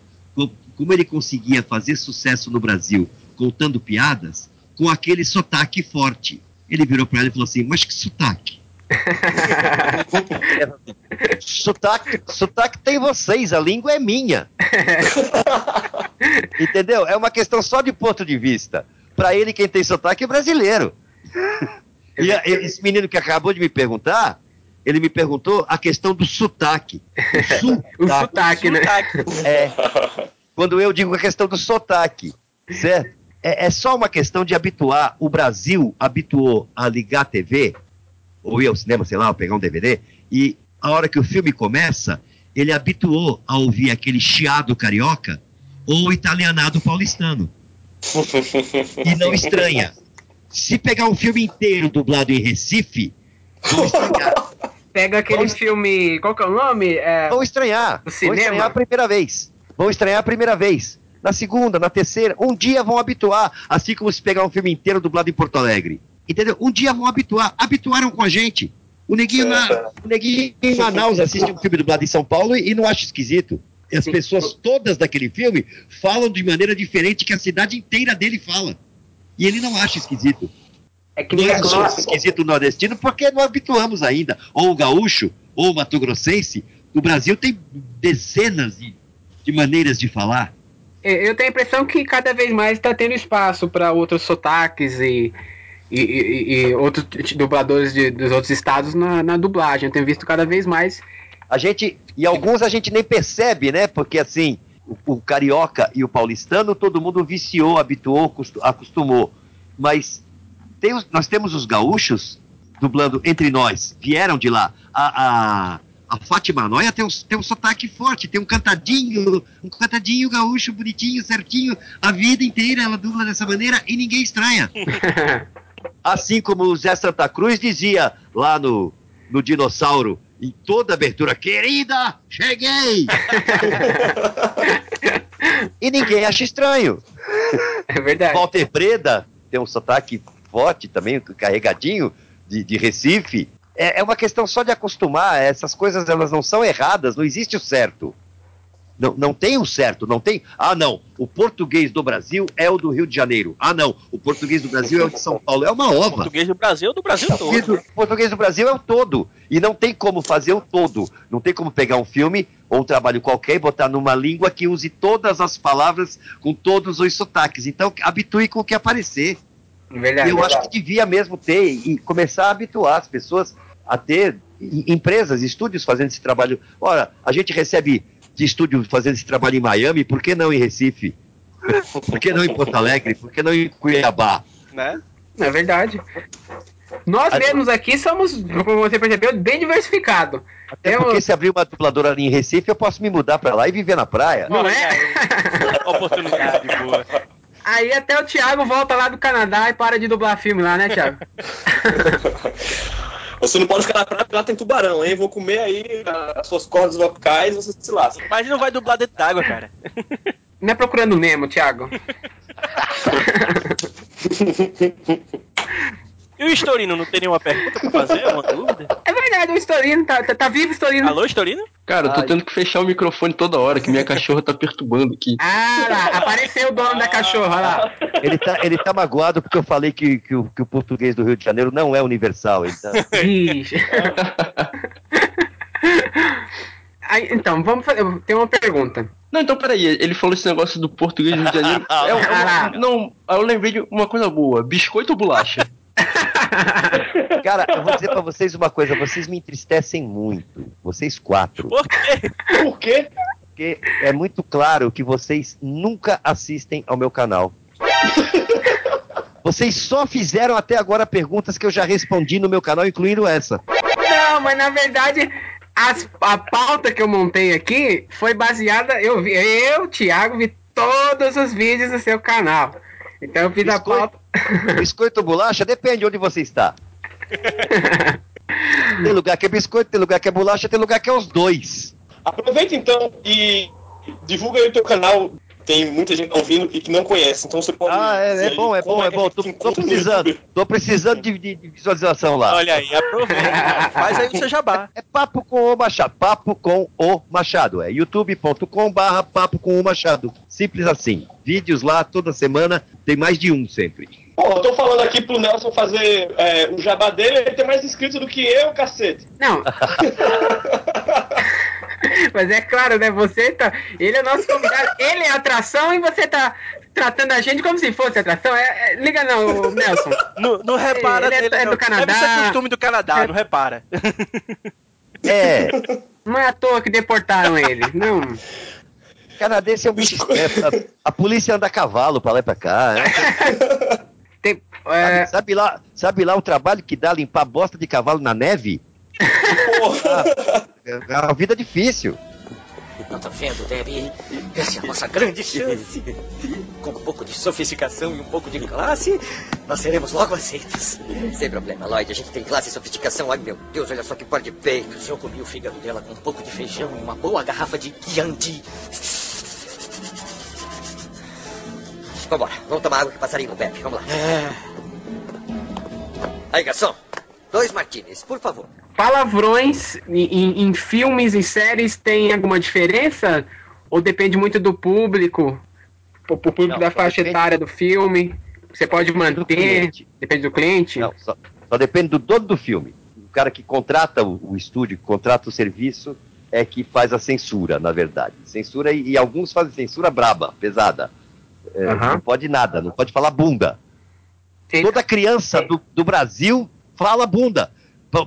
como ele conseguia fazer sucesso no Brasil contando piadas com aquele sotaque forte. Ele virou para ela e falou assim: Mas que sotaque? *laughs* sotaque, sotaque tem vocês, a língua é minha. *laughs* Entendeu? É uma questão só de ponto de vista. Pra ele, quem tem sotaque é brasileiro. E a- esse menino que acabou de me perguntar, ele me perguntou a questão do sotaque. *laughs* O sotaque, né? É. Quando eu digo a questão do sotaque, certo? É, é só uma questão de habituar. O Brasil habituou a ligar a TV, ou ir ao cinema, sei lá, ou pegar um DVD, e a hora que o filme começa, ele habituou a ouvir aquele chiado carioca ou o italianado paulistano. E não estranha. Se pegar um filme inteiro dublado em Recife, vão estranhar. Pega aquele filme. Qual que é o nome? É, Vão estranhar. Vão estranhar a primeira vez. Vão estranhar a primeira vez. Na segunda, na terceira. Um dia vão habituar. Assim como se pegar um filme inteiro dublado em Porto Alegre. Entendeu? Um dia vão habituar. Habituaram com a gente. O neguinho, na, o neguinho em Manaus assiste um filme dublado em São Paulo e, e não acha esquisito. E as pessoas todas daquele filme falam de maneira diferente que a cidade inteira dele fala. E ele não acha esquisito. É que Nós nem achamos agora- esquisito o nordestino porque não habituamos ainda. Ou o gaúcho, ou o mato-grossense. O Brasil tem dezenas de, de maneiras de falar. É, Eu tenho a impressão que cada vez mais está tendo espaço para outros sotaques e, e, e- e outros dubladores de- dos outros estados na, na dublagem. Eu tenho visto cada vez mais. A gente, e alguns a gente nem percebe, né? Porque assim, o, o carioca e o paulistano, todo mundo viciou, habituou, costu- acostumou. Mas tem nós temos os gaúchos dublando entre nós, vieram de lá. A, a, a Fátima Noia tem um, tem um sotaque forte, tem um cantadinho, um cantadinho gaúcho bonitinho, certinho. A vida inteira ela dubla dessa maneira e ninguém estranha. *laughs* Assim como o Zé Santa Cruz dizia lá no, no Dinossauro, em toda abertura, querida, cheguei! *laughs* e ninguém acha estranho. É verdade. Walter Breda tem um sotaque forte também, carregadinho, de, de Recife. É, é uma questão só de acostumar, essas coisas elas não são erradas, não existe o certo. Não, não tem o certo, não tem. Ah, não, o português do Brasil é o do Rio de Janeiro. Ah, não, o português do Brasil é o de São Paulo. É uma ova. Português do Brasil, do Brasil O português todo. do- o português do Brasil é o todo. E não tem como fazer o todo. Não tem como pegar um filme ou um trabalho qualquer e botar numa língua que use todas as palavras com todos os sotaques. Então, habitue com o que aparecer. Verdade. eu acho que devia mesmo ter e começar a habituar as pessoas a ter empresas, estúdios fazendo esse trabalho. Ora, a gente recebe de estúdio fazendo esse trabalho em Miami, por que não em Recife? *laughs* Por que não em Porto Alegre? Por que não em Cuiabá? Né? É verdade. Nós mesmos aqui somos, como você percebeu, bem diversificados. Até porque se abrir uma dubladora ali em Recife, eu posso me mudar pra lá e viver na praia. Não é? *laughs* Oportunidade boa. Aí até o Thiago volta lá do Canadá e para de dublar filme lá, né, Thiago? *laughs* Você não pode ficar na praia porque lá tem tubarão, hein? Vou comer aí as suas cordas vocais você se lasca. Mas não vai dublar dentro d'água, cara. Não é procurando Nemo, Thiago. *laughs* E o Estorino não tem nenhuma pergunta pra fazer? Uma dúvida? É verdade, o Storino tá, tá, tá vivo, Storino. Alô, Estorino? Cara, eu tô tendo que fechar o microfone toda hora, que minha cachorra tá perturbando aqui. Ah lá, apareceu o dono da cachorra olha lá. Ele tá, ele tá magoado porque eu falei que, que, o, que o português do Rio de Janeiro não é universal. Então. Ixi. Aí, então, vamos fazer. eu tenho uma pergunta. Não, então peraí, ele falou esse negócio do português do Rio de Janeiro. *laughs* É uma- Caraca. não, eu lembrei de uma coisa boa: biscoito ou bolacha? *laughs* Cara, eu vou dizer pra vocês uma coisa, vocês me entristecem muito. Vocês quatro. Por quê? Por quê? Porque é muito claro que vocês nunca assistem ao meu canal. Vocês só fizeram até agora perguntas que eu já respondi no meu canal, incluindo essa. Não, mas na verdade, as- a pauta que eu montei aqui foi baseada. Eu, vi, eu, Thiago, vi todos os vídeos do seu canal. Então eu fiz a pauta. *laughs* Biscoito ou bolacha? Depende de onde você está. *laughs* Tem lugar que é biscoito, tem lugar que é bolacha, tem lugar que é os dois. Aproveita então e divulga aí o teu canal tem muita gente ouvindo e que não conhece. Então você pode. Ah, é, é bom, é bom, é que bom. Tô, tô precisando, tô precisando de, de- de visualização lá. Olha aí, aproveita. *laughs* Faz aí o seu jabá. É Papo com o Machado. Papo com o Machado. É youtube.com barra Papo com o Machado. Simples assim. Vídeos lá toda semana. Tem mais de um sempre. Pô, eu tô falando aqui pro Nelson fazer é, o jabá dele, ele tem mais inscritos do que eu, cacete. Não. *laughs* Mas é claro, né? Você tá. Ele é nosso convidado. Ele é atração e você tá tratando a gente como se fosse atração. É, é- liga não, Nelson. Não, não repara Ele é- dele, é não. do Canadá. Deve ser costume do Canadá, É. não repara. É. Não é à toa que deportaram ele. Não. Canadense é um bicho. é, a, a polícia anda a cavalo pra lá e pra cá. né? *laughs* É, Sabe, sabe lá, sabe lá o trabalho que dá limpar bosta de cavalo na neve? Ah, é uma vida difícil. Não tá vendo, Debbie? Essa é a nossa grande chance. Com um pouco de sofisticação e um pouco de classe, nós seremos logo aceitos. Sem problema, Lloyd. A gente tem classe e sofisticação. Ai, meu Deus, olha só que par de peito. Se eu comi o fígado dela com um pouco de feijão e uma boa garrafa de Chianti. Vambora, vamos tomar água que passarinho não bebe. Vamos lá. É. Aí, garçom. Dois martinis, por favor. palavrões em, em- filmes e séries tem alguma diferença? Ou depende muito do público? O, o público Não, da faixa depende- etária do filme? Você pode manter? cliente. Depende do cliente? Não, só, só depende do dono do filme. O cara que contrata o, o estúdio, que contrata o serviço, é que faz a censura, na verdade. Censura, e, e alguns fazem censura braba, pesada. É. Não pode nada, não pode falar bunda. Toda criança do, do Brasil fala bunda.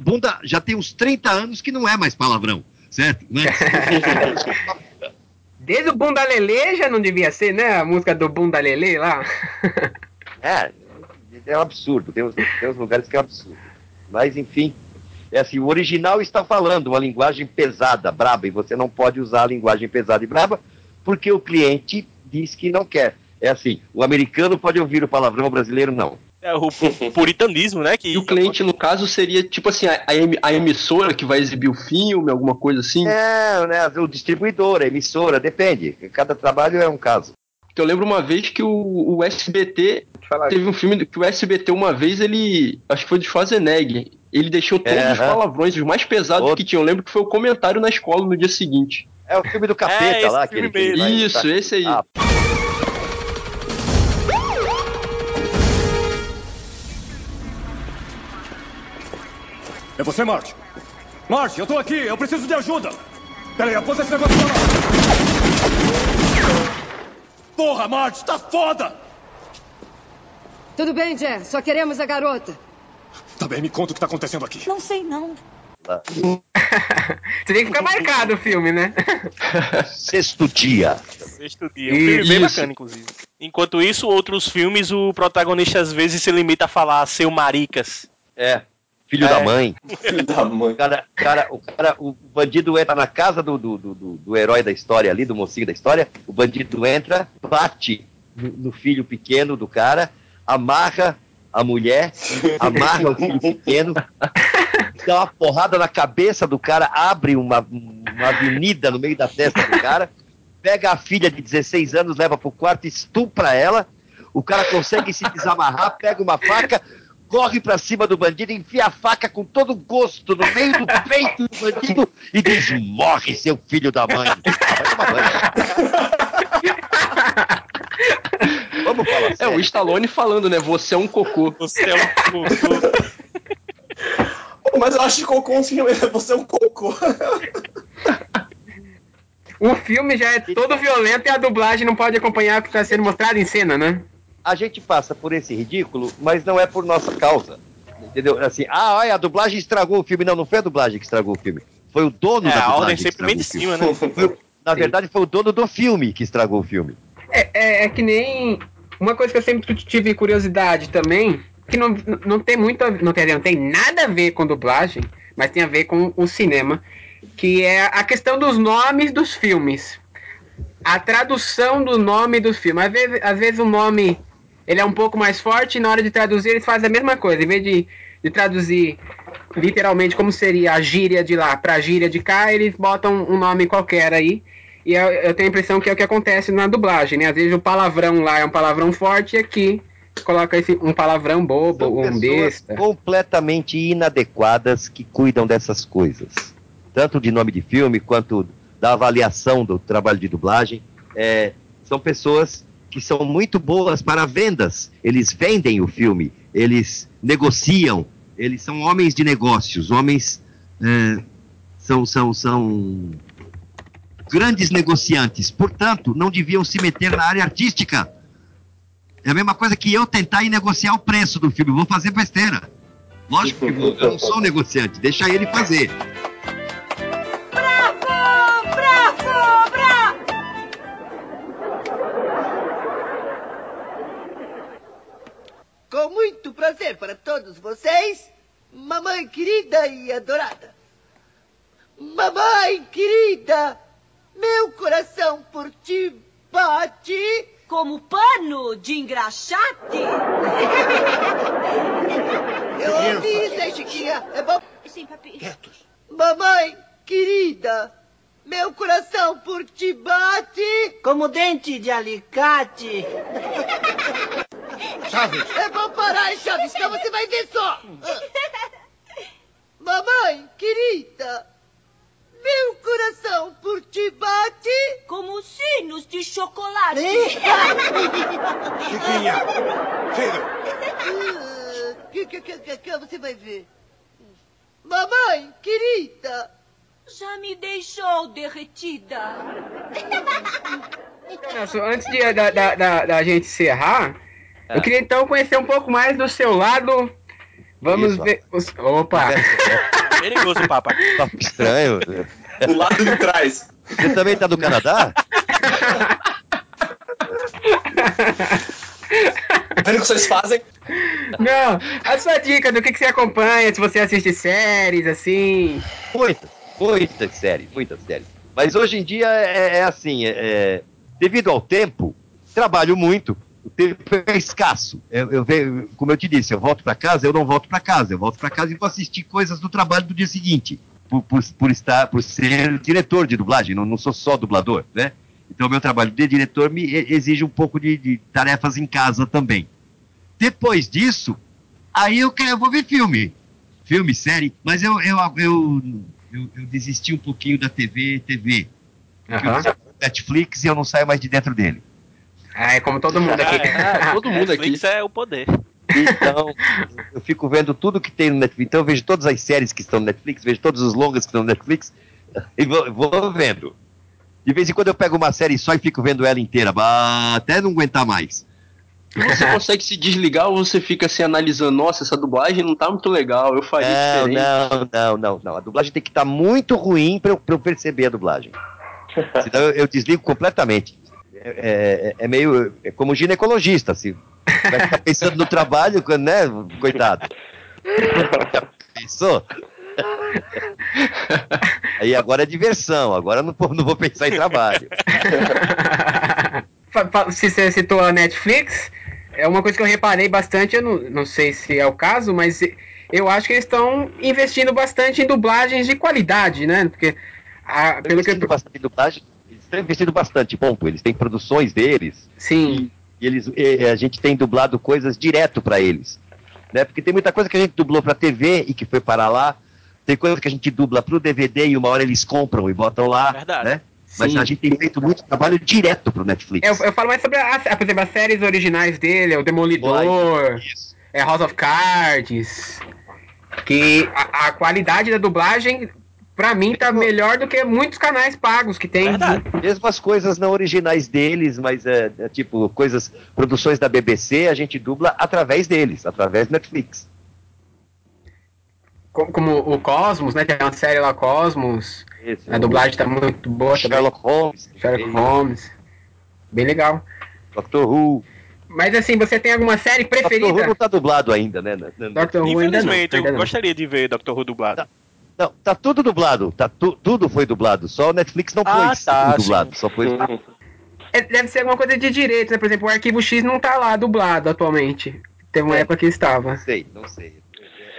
Bunda já tem uns 30 anos que não é mais palavrão, certo? Né? *laughs* Desde o Bunda Lelê já não devia ser, né? A música do Bunda Lelê lá. *laughs* É, é um absurdo. Tem uns, tem uns lugares que é um absurdo. Mas, enfim, é assim, o original está falando uma linguagem pesada, braba, e você não pode usar a linguagem pesada e braba porque o cliente diz que não quer. É assim, o americano pode ouvir o palavrão, o brasileiro não. É o pu- puritanismo, né? Que E o cliente, no caso, seria tipo assim, a, a emi- a emissora que vai exibir o filme, alguma coisa assim? É, né, o distribuidor, a emissora, depende. Cada trabalho é um caso. Porque eu lembro uma vez que o, o SBT teve um filme que o SBT uma vez ele, acho que foi de Schwarzenegger, ele deixou todos É, os palavrões, os mais pesados que tinha. Eu lembro que foi o comentário na escola no dia seguinte. É o filme do capeta É, lá, filme aquele que ele vai- Isso, tá- esse aí. Ah, É você, Marty? Marty, eu tô aqui, eu preciso de ajuda. Peraí, aponta esse negócio pra lá. Porra, Marty, tá foda! Tudo bem, Jess. Só queremos a garota. Tá bem, me conta o que tá acontecendo aqui. Não sei, não. *laughs* Você tem que ficar marcado o filme, né? *laughs* Sexto dia. Sexto dia. Um filme bem bacana, inclusive. Enquanto isso, outros filmes, o protagonista às vezes se limita a falar seu maricas. É. Filho É. da mãe. *laughs* Filho da mãe. Cara, cara, o, cara, o bandido entra na casa do, do, do, do- do herói da história ali, do mocinho da história. O bandido entra, bate no, no filho pequeno do cara, amarra a mulher, *laughs* amarra o filho pequeno, dá uma porrada na cabeça do cara, abre uma, uma avenida no meio da testa do cara, pega a filha de 16 anos, leva pro quarto, estupra ela. O cara consegue se desamarrar, pega uma faca, corre pra cima do bandido, enfia a faca com todo gosto no meio do peito do bandido e diz: Morre, seu filho da mãe. Vai tomar banho. Vamos falar É, o Stallone falando, né? Você é um cocô. Você é um cocô. *laughs* Mas eu acho que cocô um filme, você é um cocô. O *laughs* filme já é todo violento e a dublagem não pode acompanhar o que está sendo mostrado em cena, né? A gente passa por esse ridículo, mas não é por nossa causa. Entendeu? Assim, ah, olha, a dublagem estragou o filme. Não, não foi a dublagem que estragou o filme. Foi o dono É, da a dublagem. ordem que sempre vem de cima, né? Foi o- na verdade, foi o dono do filme que estragou o filme. É, é, é que nem. Uma coisa que eu sempre tive curiosidade também, que não, não tem muito a, não, tem, não tem nada a ver com dublagem, mas tem a ver com o cinema, que é a questão dos nomes dos filmes. A tradução do nome dos filmes. Às vezes, às vezes o nome ele é um pouco mais forte e na hora de traduzir eles fazem a mesma coisa. Em vez de, de traduzir literalmente como seria a gíria de lá para a gíria de cá, eles botam um nome qualquer aí. E eu, eu tenho a impressão que é o que acontece na dublagem, né? Às vezes o palavrão lá é um palavrão forte e aqui coloca esse, um palavrão bobo, um pessoas besta. completamente inadequadas que cuidam dessas coisas. Tanto de nome de filme quanto da avaliação do trabalho de dublagem. É, são pessoas que são muito boas para vendas. Eles vendem o filme, eles negociam, eles são homens de negócios, homens é, são, são, são grandes negociantes. Portanto, não deviam se meter na área artística. É a mesma coisa que eu tentar ir negociar o preço do filme. Vou fazer besteira. Lógico que eu não sou um negociante, deixa ele fazer. Com muito prazer para todos vocês, mamãe querida e adorada. Mamãe querida, meu coração por ti bate. Como pano de engraxate. *laughs* Eu ouvi isso aí, Chiquinha. É bom. Sim, papi. Mamãe querida, meu coração por ti bate. Como dente de alicate. *laughs* Chaves. É bom parar, Chaves, senão você vai ver só. *laughs* Mamãe querida, meu coração por ti bate. Como sinos de chocolate. *laughs* Chiquinha, chega. Que, que, que, que, que você vai ver. Mamãe querida. Já me deixou derretida. Antes de, da, da, da, da gente encerrar, eu queria então conhecer um pouco mais do seu lado. Vamos Isso. ver. Os... Opa! Perigoso, *laughs* papai. Papo estranho. O lado de trás. Você também tá do Canadá? Vendo o que vocês fazem? Não, a sua dica do que, que você acompanha, se você assiste séries, assim. Muitas, muitas séries, muitas séries. Mas hoje em dia é, é assim, é, é, devido ao tempo, trabalho muito. O tempo é escasso. Eu, eu venho- como eu te disse, eu volto para casa, eu não volto para casa. Eu volto para casa e vou assistir coisas do trabalho do dia seguinte. Por, por, por estar, por ser diretor de dublagem, não, não sou só dublador, né? Então, meu trabalho de diretor me exige um pouco de, de tarefas em casa também. Depois disso, aí eu, quero, eu vou ver filme. Filme, série, mas eu, eu, eu, eu, eu desisti um pouquinho da TV, TV. Porque eu Netflix e eu não saio mais de dentro dele. Ah, é como todo mundo aqui. *laughs* todo mundo Netflix é o poder. Então, eu fico vendo tudo que tem no Netflix. Então, eu vejo todas as séries que estão no Netflix, vejo todos os longas que estão no Netflix e vou, vou vendo. De vez em quando eu pego uma série só e fico vendo ela inteira, até não aguentar mais. Você consegue se desligar ou você fica assim analisando, nossa, essa dublagem não tá muito legal, eu faria Não, diferente. não, não, não, não. A dublagem tem que estar muito ruim para eu, pra eu perceber a dublagem. *laughs* Senão eu, eu desligo completamente. É, é- é meio é como ginecologista, se vai ficar pensando no trabalho, né? Coitado. Pensou? Aí agora é diversão, agora não, vou- não vou pensar em trabalho. Se você citou a Netflix, é uma coisa que eu reparei bastante, eu não, não sei se é o caso, mas eu acho que eles estão investindo bastante em dublagens de qualidade, né? Porque a- pelo que eu, bastante dublagem, eles estão investindo bastante, ponto. Eles têm produções deles. Sim. E, eles, e a gente tem dublado coisas direto para eles. Né? Porque tem muita coisa que a gente dublou para TV e que foi parar lá. Tem coisa que a gente dubla pro DVD e uma hora eles compram e botam lá. Verdade. Né? Mas Sim. a gente tem feito muito trabalho direto pro Netflix. eu, eu falo mais sobre, a, a- por exemplo, as séries originais dele, o Demolidor, é House of Cards, que a, a qualidade da dublagem, pra mim, tá melhor do que muitos canais pagos que tem. Mesmo as coisas não originais deles, mas é, é tipo coisas, produções da BBC, a gente dubla através deles, através do Netflix. Como, como o Cosmos, né? Tem uma série lá, Cosmos. Isso. A dublagem tá muito boa Sherlock Holmes. Sherlock Holmes. Bem legal. Doctor Who. Mas assim, você tem alguma série Doctor Who preferida? não tá dublado ainda, né? Doctor Who ainda não. Infelizmente, ainda eu não. gostaria de ver Dr. Who dublado. Não, tá tudo dublado. Tá tu- tudo foi dublado. Só o Netflix não Ah, pôs tá, tudo dublado. Só foi. É, Deve ser alguma coisa de direito, né? Por exemplo, o Arquivo X não tá lá dublado atualmente. Teve uma época que estava. Não sei, não sei.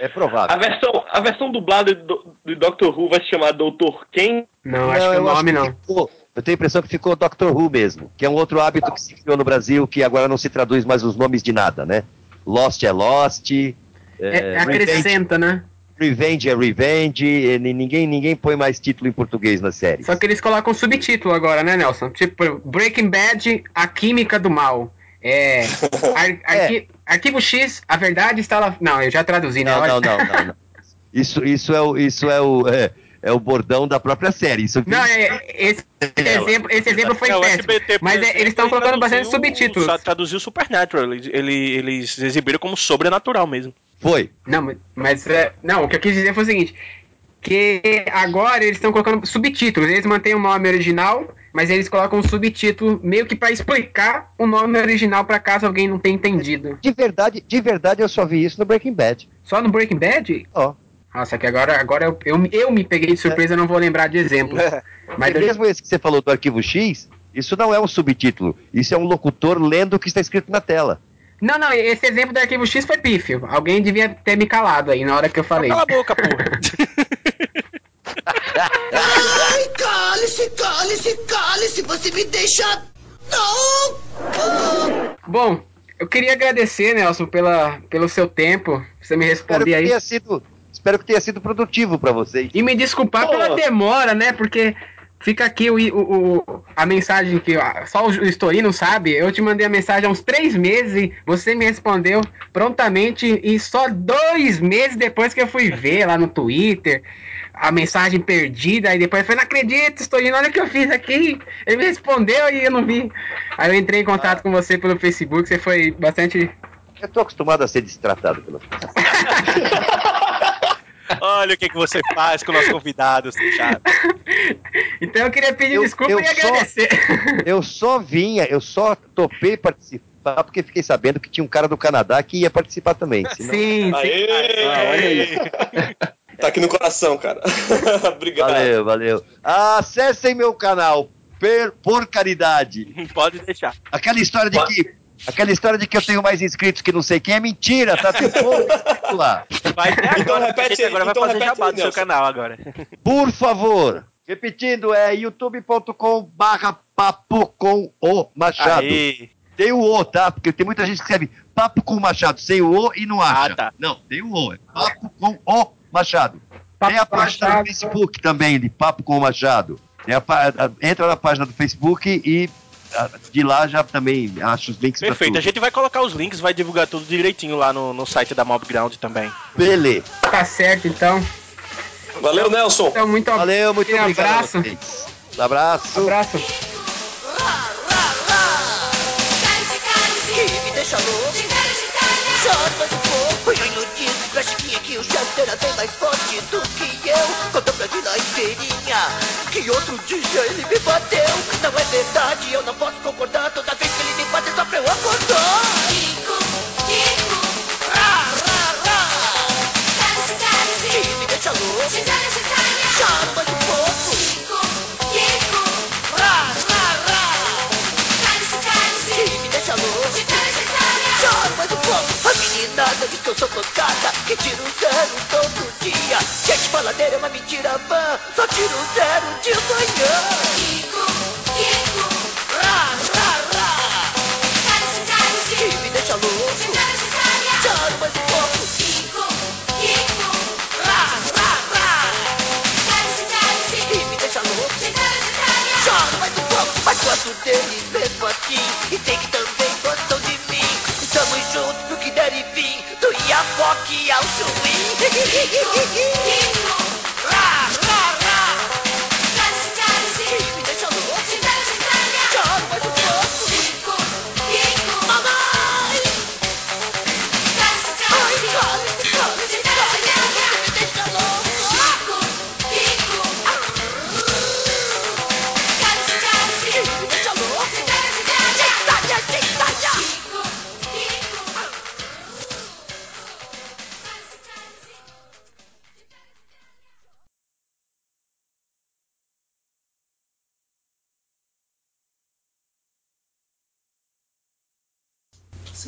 É provável. A versão, a versão dublada do, do Doctor Who vai se chamar Doutor Quem? Não, acho que o eu nome não. ficou- Eu tenho a impressão que ficou Doctor Who mesmo, que é um outro hábito que se criou no Brasil, que agora não se traduz mais os nomes de nada, né? Lost é Lost. É, acrescenta, né? Revenge é Revenge, e ni- ninguém, ninguém põe mais título em português na série. Só que eles colocam subtítulo agora, né, Nelson? Tipo, Breaking Bad, A Química do Mal. É. *laughs* ar- arqui- Arquivo X, a verdade está lá. Não, eu já traduzi, né? Não, não, não, não, não. Isso, isso é o, isso é o, é, é o bordão da própria série. Isso Não, é, esse, exemplo, esse exemplo foi É, o péssimo. SBT, Mas é, exemplo, eles estão colocando bastante traduziu- subtítulos. só Traduziu Supernatural. Eles, ele- eles exibiram como sobrenatural mesmo. Foi. Não, mas- é, não, o que eu quis dizer foi o seguinte: que agora eles estão colocando subtítulos. Eles mantêm o nome original, mas eles colocam um subtítulo meio que pra explicar o nome original pra caso alguém não tenha entendido. De verdade, de verdade eu só vi isso no Breaking Bad. Só no Breaking Bad? Ó. Nossa, que agora, agora eu, eu, eu me peguei de surpresa, não vou lembrar de exemplos. *laughs* Mas E eu- mesmo esse que você falou do arquivo X, isso não é um subtítulo. Isso é um locutor lendo o que está escrito na tela. Não, não, esse exemplo do arquivo X foi pífio. Alguém devia ter me calado aí na hora que eu falei. Cala a boca, porra. Ai, *laughs* cale-se, cale-se, cale-se, você me deixa. Não! Bom, eu queria agradecer, Nelson, pela, pelo seu tempo. Você me Espero responder que aí. tenha sido, espero que tenha sido produtivo para vocês. E me desculpar pela demora, né? Porque fica aqui o, o- o- a mensagem que ó, só o Storino sabe. Eu te mandei a mensagem há uns três meses e você me respondeu prontamente. E só dois meses depois que eu fui ver lá no Twitter a mensagem perdida. Aí depois eu falei: Não acredito, Storino, olha o que eu fiz aqui. Ele me respondeu e eu não vi. Aí eu entrei em contato com você pelo Facebook. Você foi bastante. Eu tô acostumado a ser destratado pelas *laughs* pessoas. Olha o que, que você faz com o nosso convidado, seu chato. Então eu queria pedir desculpa eu e só- agradecer. *laughs* Eu só vinha, eu só topei participar porque fiquei sabendo que tinha um cara do Canadá que ia participar também. senão- Sim, Aê! Ah, olha aí. Tá aqui no coração, cara. *laughs* Obrigado. Valeu, valeu. Acessem meu canal, per- por caridade. Pode deixar. Aquela história de que. Aquela história de que eu tenho mais inscritos que não sei quem é mentira, tá? Tem pouco lá. Vai ter Então agora, repete gente aí, agora então vai fazer repete jabá aí, do seu canal agora. Por favor, repetindo, é youtube.com barra papo com o Machado. Aê. Tem o O, tá? Porque tem muita gente que escreve papo com o Machado sem o O e não acha. Ah, tá. Não, tem o O, é papo com o Machado. tem a página Machado. do Facebook também, de papo com o Machado. Tem a a- entra na página do Facebook e de lá já também acha os links Perfeito, tudo. a gente vai colocar os links, vai divulgar tudo direitinho lá no, no site da Mobground também. Beleza. Tá certo, então. Valeu, Nelson. Então, muito Valeu, muito obrigado. abraço. vocês. Abraço. Abraço. Chiquinha que o chefe era bem mais forte do que eu. Contou pra mim na inteirinha que outro dia ele me bateu. Não é verdade, eu não posso concordar. Toda vez que ele me bate só pra eu acordar. Kiko, Kiko. Rá, rá, rá. Que me deixa louco. Chama do fogo. Kiko, Kiko. Chama do fogo. A meninada diz que eu sou pancada, que tiro zero todo dia. Gente faladeira é uma mentira vã, só tiro zero de manhã. Kiko, Kiko. Rá, rá, rá. Que me deixa louco. Chama do fogo. Kiko, Kiko. Rá, rá, rá. Que me deixa louco. Chama do fogo. Mas gosto dele mesmo assim. E sei que também Iapoque ao Chuí. *laughs*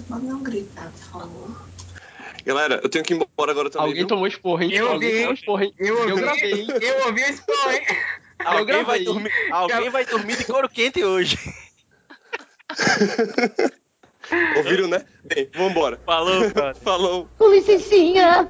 Mas não gritar, por favor. Galera, eu tenho que ir embora agora também. Alguém viu? tomou esporro, hein? Eu ouvi. Eu, ouvi, eu gravei, hein? Eu ouvi o esporro, hein? Alguém, alguém, vai, dormir, alguém vai dormir de couro quente hoje. *laughs* Ouviram, né? Bem, vambora. Falou, cara. *laughs* Falou. Com licencinha.